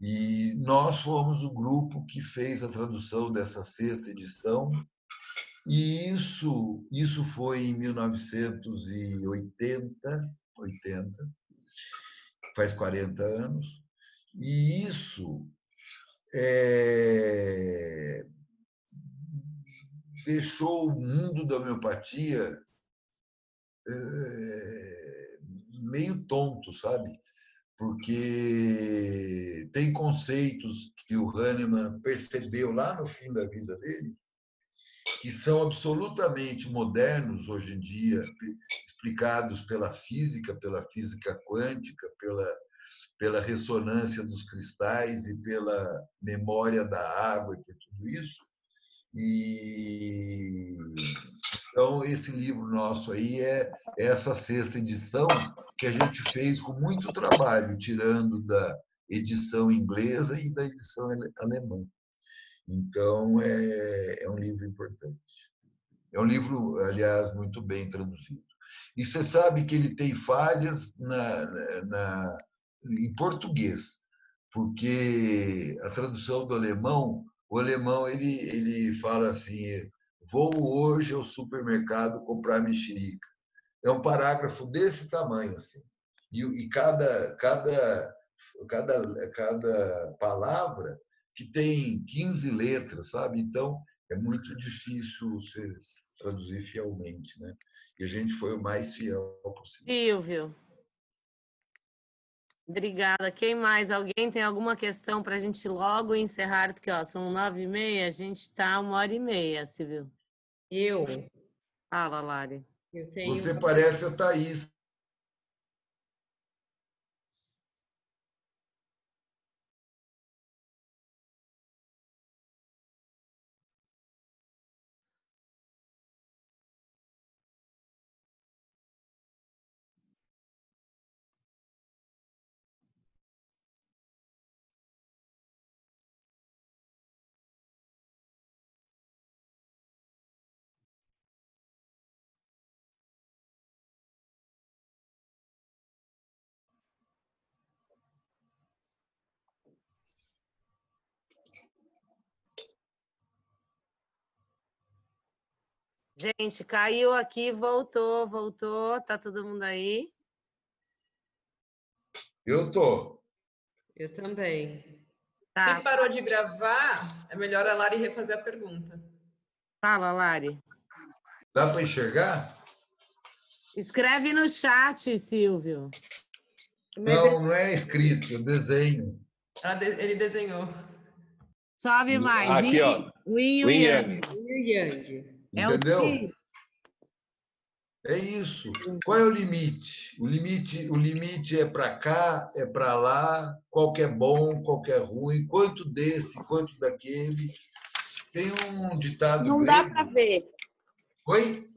E nós fomos o grupo que fez a tradução dessa sexta edição, e isso, isso foi em 1980, 80, faz 40 anos, e isso é, deixou o mundo da homeopatia é, meio tonto, sabe? Porque tem conceitos que o Hahnemann percebeu lá no fim da vida dele, que são absolutamente modernos hoje em dia, explicados pela física, pela física quântica, pela, pela ressonância dos cristais e pela memória da água e por tudo isso. E então esse livro nosso aí é essa sexta edição que a gente fez com muito trabalho, tirando da edição inglesa e da edição alemã. Então é, é um livro importante. É um livro, aliás, muito bem traduzido. E você sabe que ele tem falhas na, na, em português, porque a tradução do alemão, o alemão ele, ele fala assim: vou hoje ao supermercado comprar mexerica. É um parágrafo desse tamanho assim. E, e cada, cada, cada, cada palavra que tem 15 letras, sabe? Então é muito difícil você traduzir fielmente, né? E a gente foi o mais fiel possível. Silvio. Obrigada. Quem mais? Alguém tem alguma questão para a gente logo encerrar? Porque ó, são nove e meia, a gente está uma hora e meia, Silvio. Eu. Fala, Lari. Eu tenho... Você parece a Thaís. Gente, caiu aqui, voltou, voltou. Tá todo mundo aí? Eu tô. Eu também. Tá. Quem parou de gravar, é melhor a Lari refazer a pergunta. Fala, Lari. Dá para enxergar? Escreve no chat, Silvio. Não, é não é escrito, eu desenho. Ele desenhou. Sobe mais. Aqui, ó. Yin Yang. Yin Yang. Entendeu? É, é isso. Qual é o limite? O limite, o limite é para cá, é para lá, qual que é bom, qual que é ruim, quanto desse, quanto daquele. Tem um ditado. Não grego. dá para ver. Oi?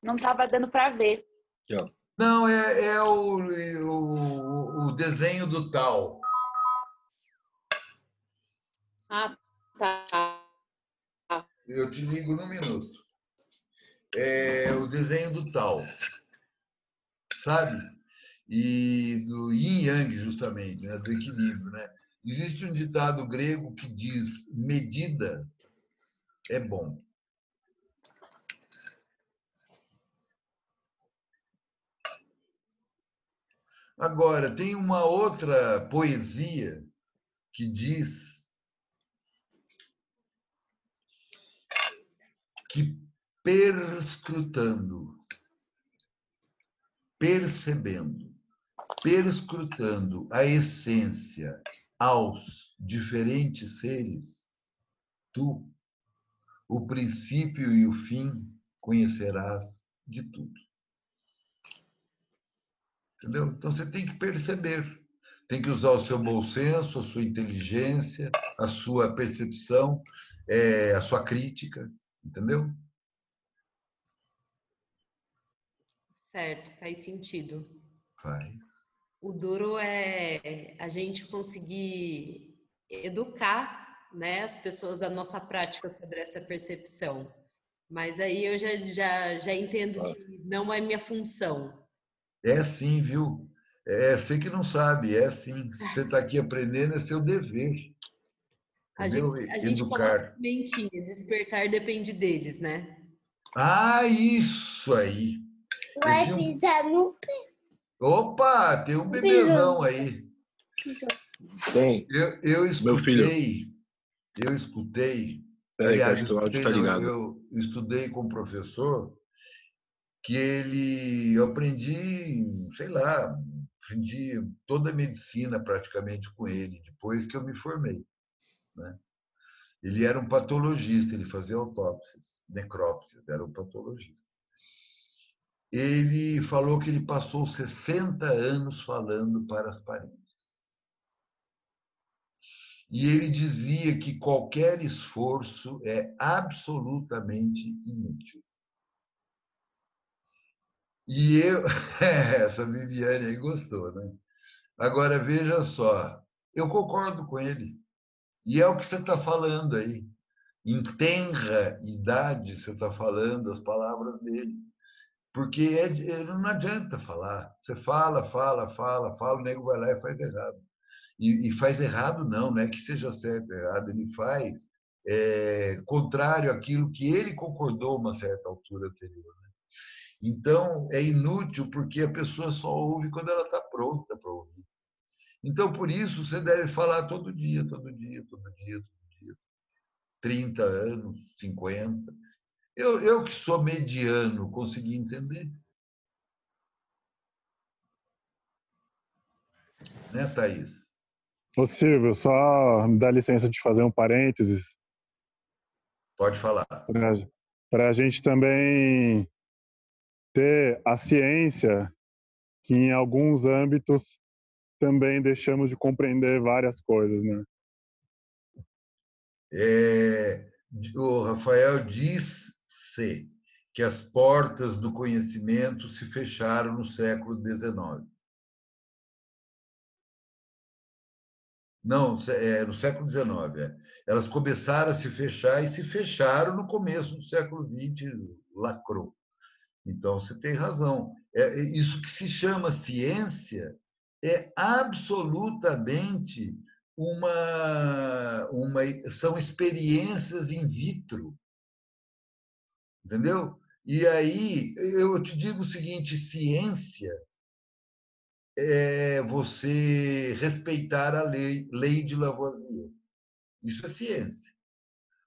Não estava dando para ver. Não, é, é o, o, o desenho do tal. Ah, tá. Eu te ligo num minuto. É o desenho do tal, sabe? E do yin yang, justamente, né? do equilíbrio. Né? Existe um ditado grego que diz: medida é bom. Agora, tem uma outra poesia que diz que perscrutando percebendo, perscrutando a essência aos diferentes seres, tu, o princípio e o fim, conhecerás de tudo. Entendeu? Então você tem que perceber, tem que usar o seu bom senso, a sua inteligência, a sua percepção, é, a sua crítica, entendeu? Certo, faz sentido. Faz. O duro é a gente conseguir educar né, as pessoas da nossa prática sobre essa percepção. Mas aí eu já, já, já entendo que não é minha função. É sim, viu? É você que não sabe, é sim. Você está aqui aprendendo, é seu dever. A gente, a gente coloca mentinha, despertar depende deles, né? Ah, isso aí. Vai pisar no pé. Opa, tem um bebezão aí. Tem. Eu, eu escutei, Meu filho. eu escutei. Peraí, aliás, o áudio está ligado. Eu estudei com um professor que ele, eu aprendi, sei lá, aprendi toda a medicina praticamente com ele, depois que eu me formei. Né? Ele era um patologista, ele fazia autópsias, necrópsias, era um patologista. Ele falou que ele passou 60 anos falando para as paredes. E ele dizia que qualquer esforço é absolutamente inútil. E eu, essa Viviane aí gostou, né? Agora veja só, eu concordo com ele. E é o que você está falando aí. Em tenra idade, você está falando as palavras dele. Porque é, não adianta falar. Você fala, fala, fala, fala, o nego vai lá e faz errado. E, e faz errado não, não é que seja certo errado, ele faz é, contrário àquilo que ele concordou uma certa altura anterior. Né? Então, é inútil porque a pessoa só ouve quando ela está pronta para ouvir. Então, por isso, você deve falar todo dia, todo dia, todo dia, todo dia. 30 anos, 50. Eu, eu que sou mediano, consegui entender. Né, Thaís? Ô, Silvio, só me dá licença de fazer um parênteses. Pode falar. Para a gente também ter a ciência que em alguns âmbitos também deixamos de compreender várias coisas, né? É, o Rafael disse que as portas do conhecimento se fecharam no século XIX. Não, é, no século XIX. É. Elas começaram a se fechar e se fecharam no começo do século XX, lacrou. Então, você tem razão. É, é isso que se chama ciência é absolutamente uma, uma são experiências in vitro. Entendeu? E aí eu te digo o seguinte, ciência é você respeitar a lei, lei de Lavoisier. Isso é ciência.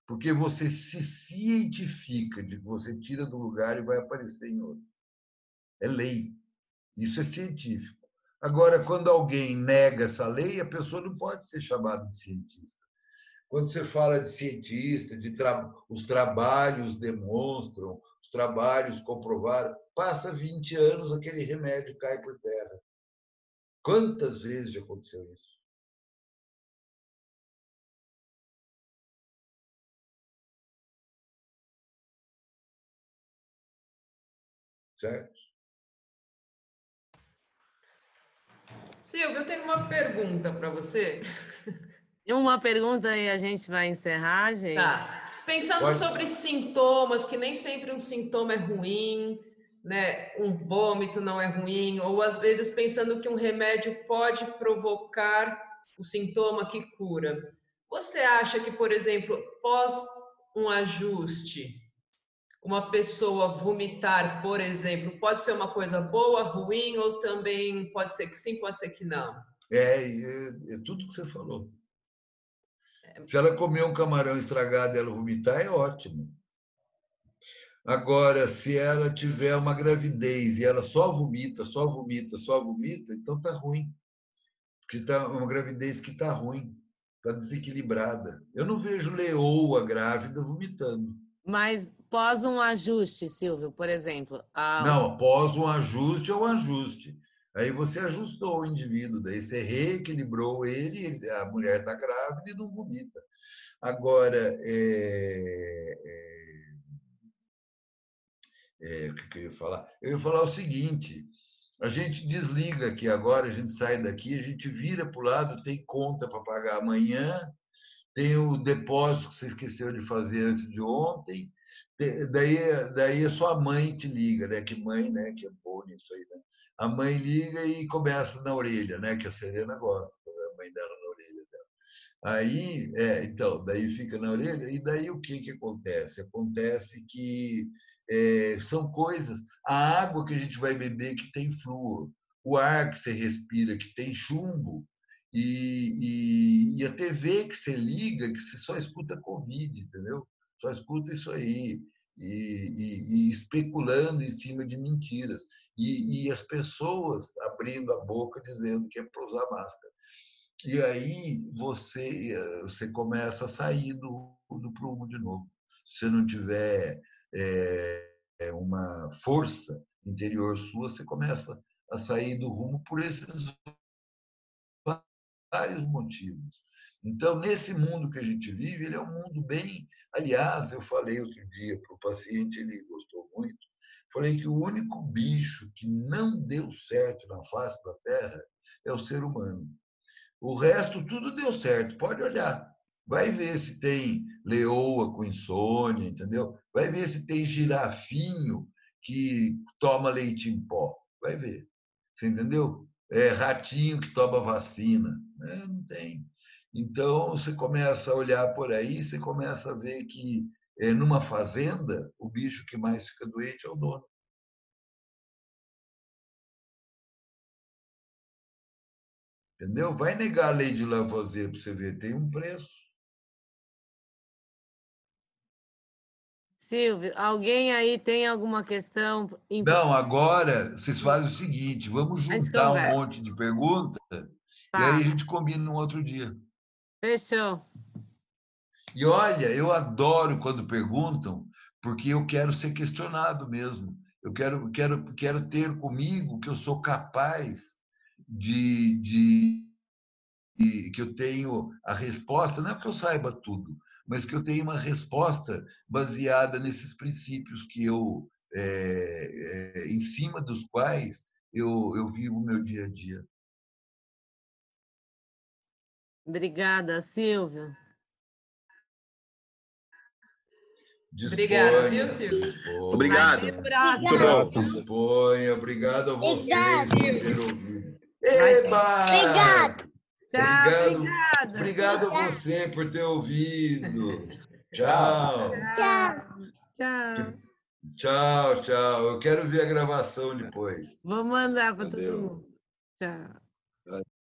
Porque você se cientifica de que você tira do lugar e vai aparecer em outro. É lei. Isso é científico. Agora, quando alguém nega essa lei, a pessoa não pode ser chamada de cientista. Quando você fala de cientista, de tra... os trabalhos demonstram, os trabalhos comprovaram, passa 20 anos, aquele remédio cai por terra. Quantas vezes já aconteceu isso? Certo? Silvia, eu tenho uma pergunta para você. Uma pergunta e a gente vai encerrar, gente. Tá. Pensando Pode. sobre sintomas, que nem sempre um sintoma é ruim, né? Um vômito não é ruim, ou às vezes pensando que um remédio pode provocar o sintoma que cura. Você acha que, por exemplo, pós um ajuste, uma pessoa vomitar, por exemplo, pode ser uma coisa boa, ruim, ou também pode ser que sim, pode ser que não? É, é, é tudo que você falou. Se ela comer um camarão estragado e ela vomitar, é ótimo. Agora, se ela tiver uma gravidez e ela só vomita, só vomita, só vomita, então tá ruim. Porque tá uma gravidez que tá ruim, tá desequilibrada. Eu não vejo leoa grávida vomitando. Mas pós um ajuste, Silvio, por exemplo. A... Não, após um ajuste é um ajuste. Aí você ajustou o indivíduo, daí você reequilibrou ele, a mulher está grávida e não vomita. Agora, é, é, é, o que, que eu ia falar? Eu ia falar o seguinte: a gente desliga aqui agora, a gente sai daqui, a gente vira para o lado, tem conta para pagar amanhã, tem o depósito que você esqueceu de fazer antes de ontem, daí, daí a sua mãe te liga, né? Que mãe, né? Que é boa nisso aí, né? A mãe liga e começa na orelha, né? Que a Serena gosta, a mãe dela na orelha dela. Aí, é, então, daí fica na orelha, e daí o que que acontece? Acontece que é, são coisas, a água que a gente vai beber que tem flúor, o ar que você respira que tem chumbo, e, e, e, a TV que você liga, que você só escuta Covid, entendeu? Só escuta isso aí. E, e especulando em cima de mentiras. E, as pessoas abrindo a boca dizendo que é para usar máscara. E aí você, você começa a sair do, do prumo de novo. Se você não tiver é, uma força interior sua, você começa a sair do rumo por esses vários motivos. Então, nesse mundo que a gente vive, ele é um mundo bem. Aliás, eu falei outro dia para o paciente, ele gostou muito. Falei que o único bicho que não deu certo na face da Terra é o ser humano. O resto tudo deu certo. Pode olhar. Vai ver se tem leoa com insônia, entendeu? Vai ver se tem girafinho que toma leite em pó. Vai ver. Você entendeu? É ratinho que toma vacina. É, não tem. Então, você começa a olhar por aí, você começa a ver que é, numa fazenda, o bicho que mais fica doente é o dono. Entendeu? Vai negar a lei de Lavoisier para você ver, tem um preço. Silvio, alguém aí tem alguma questão? Não, agora vocês fazem o seguinte: vamos juntar um monte de perguntas tá. e aí a gente combina num outro dia. Fechou. E olha, eu adoro quando perguntam, porque eu quero ser questionado mesmo. Eu quero, quero, quero ter comigo que eu sou capaz de, de, de que eu tenho a resposta, não é que eu saiba tudo, mas que eu tenho uma resposta baseada nesses princípios que eu, é, é, em cima dos quais eu, eu vivo o meu dia a dia. Obrigada, Silvio. Obrigada, viu, Silvio? Obrigado. Disponha. Obrigado a você por ter ouvido. Eba! Obrigado. Obrigado, obrigado. Obrigado a você por ter ouvido. Tchau. Tchau. Tchau. Tchau, tchau. Eu quero ver a gravação depois. Vou mandar para todo mundo. Tchau.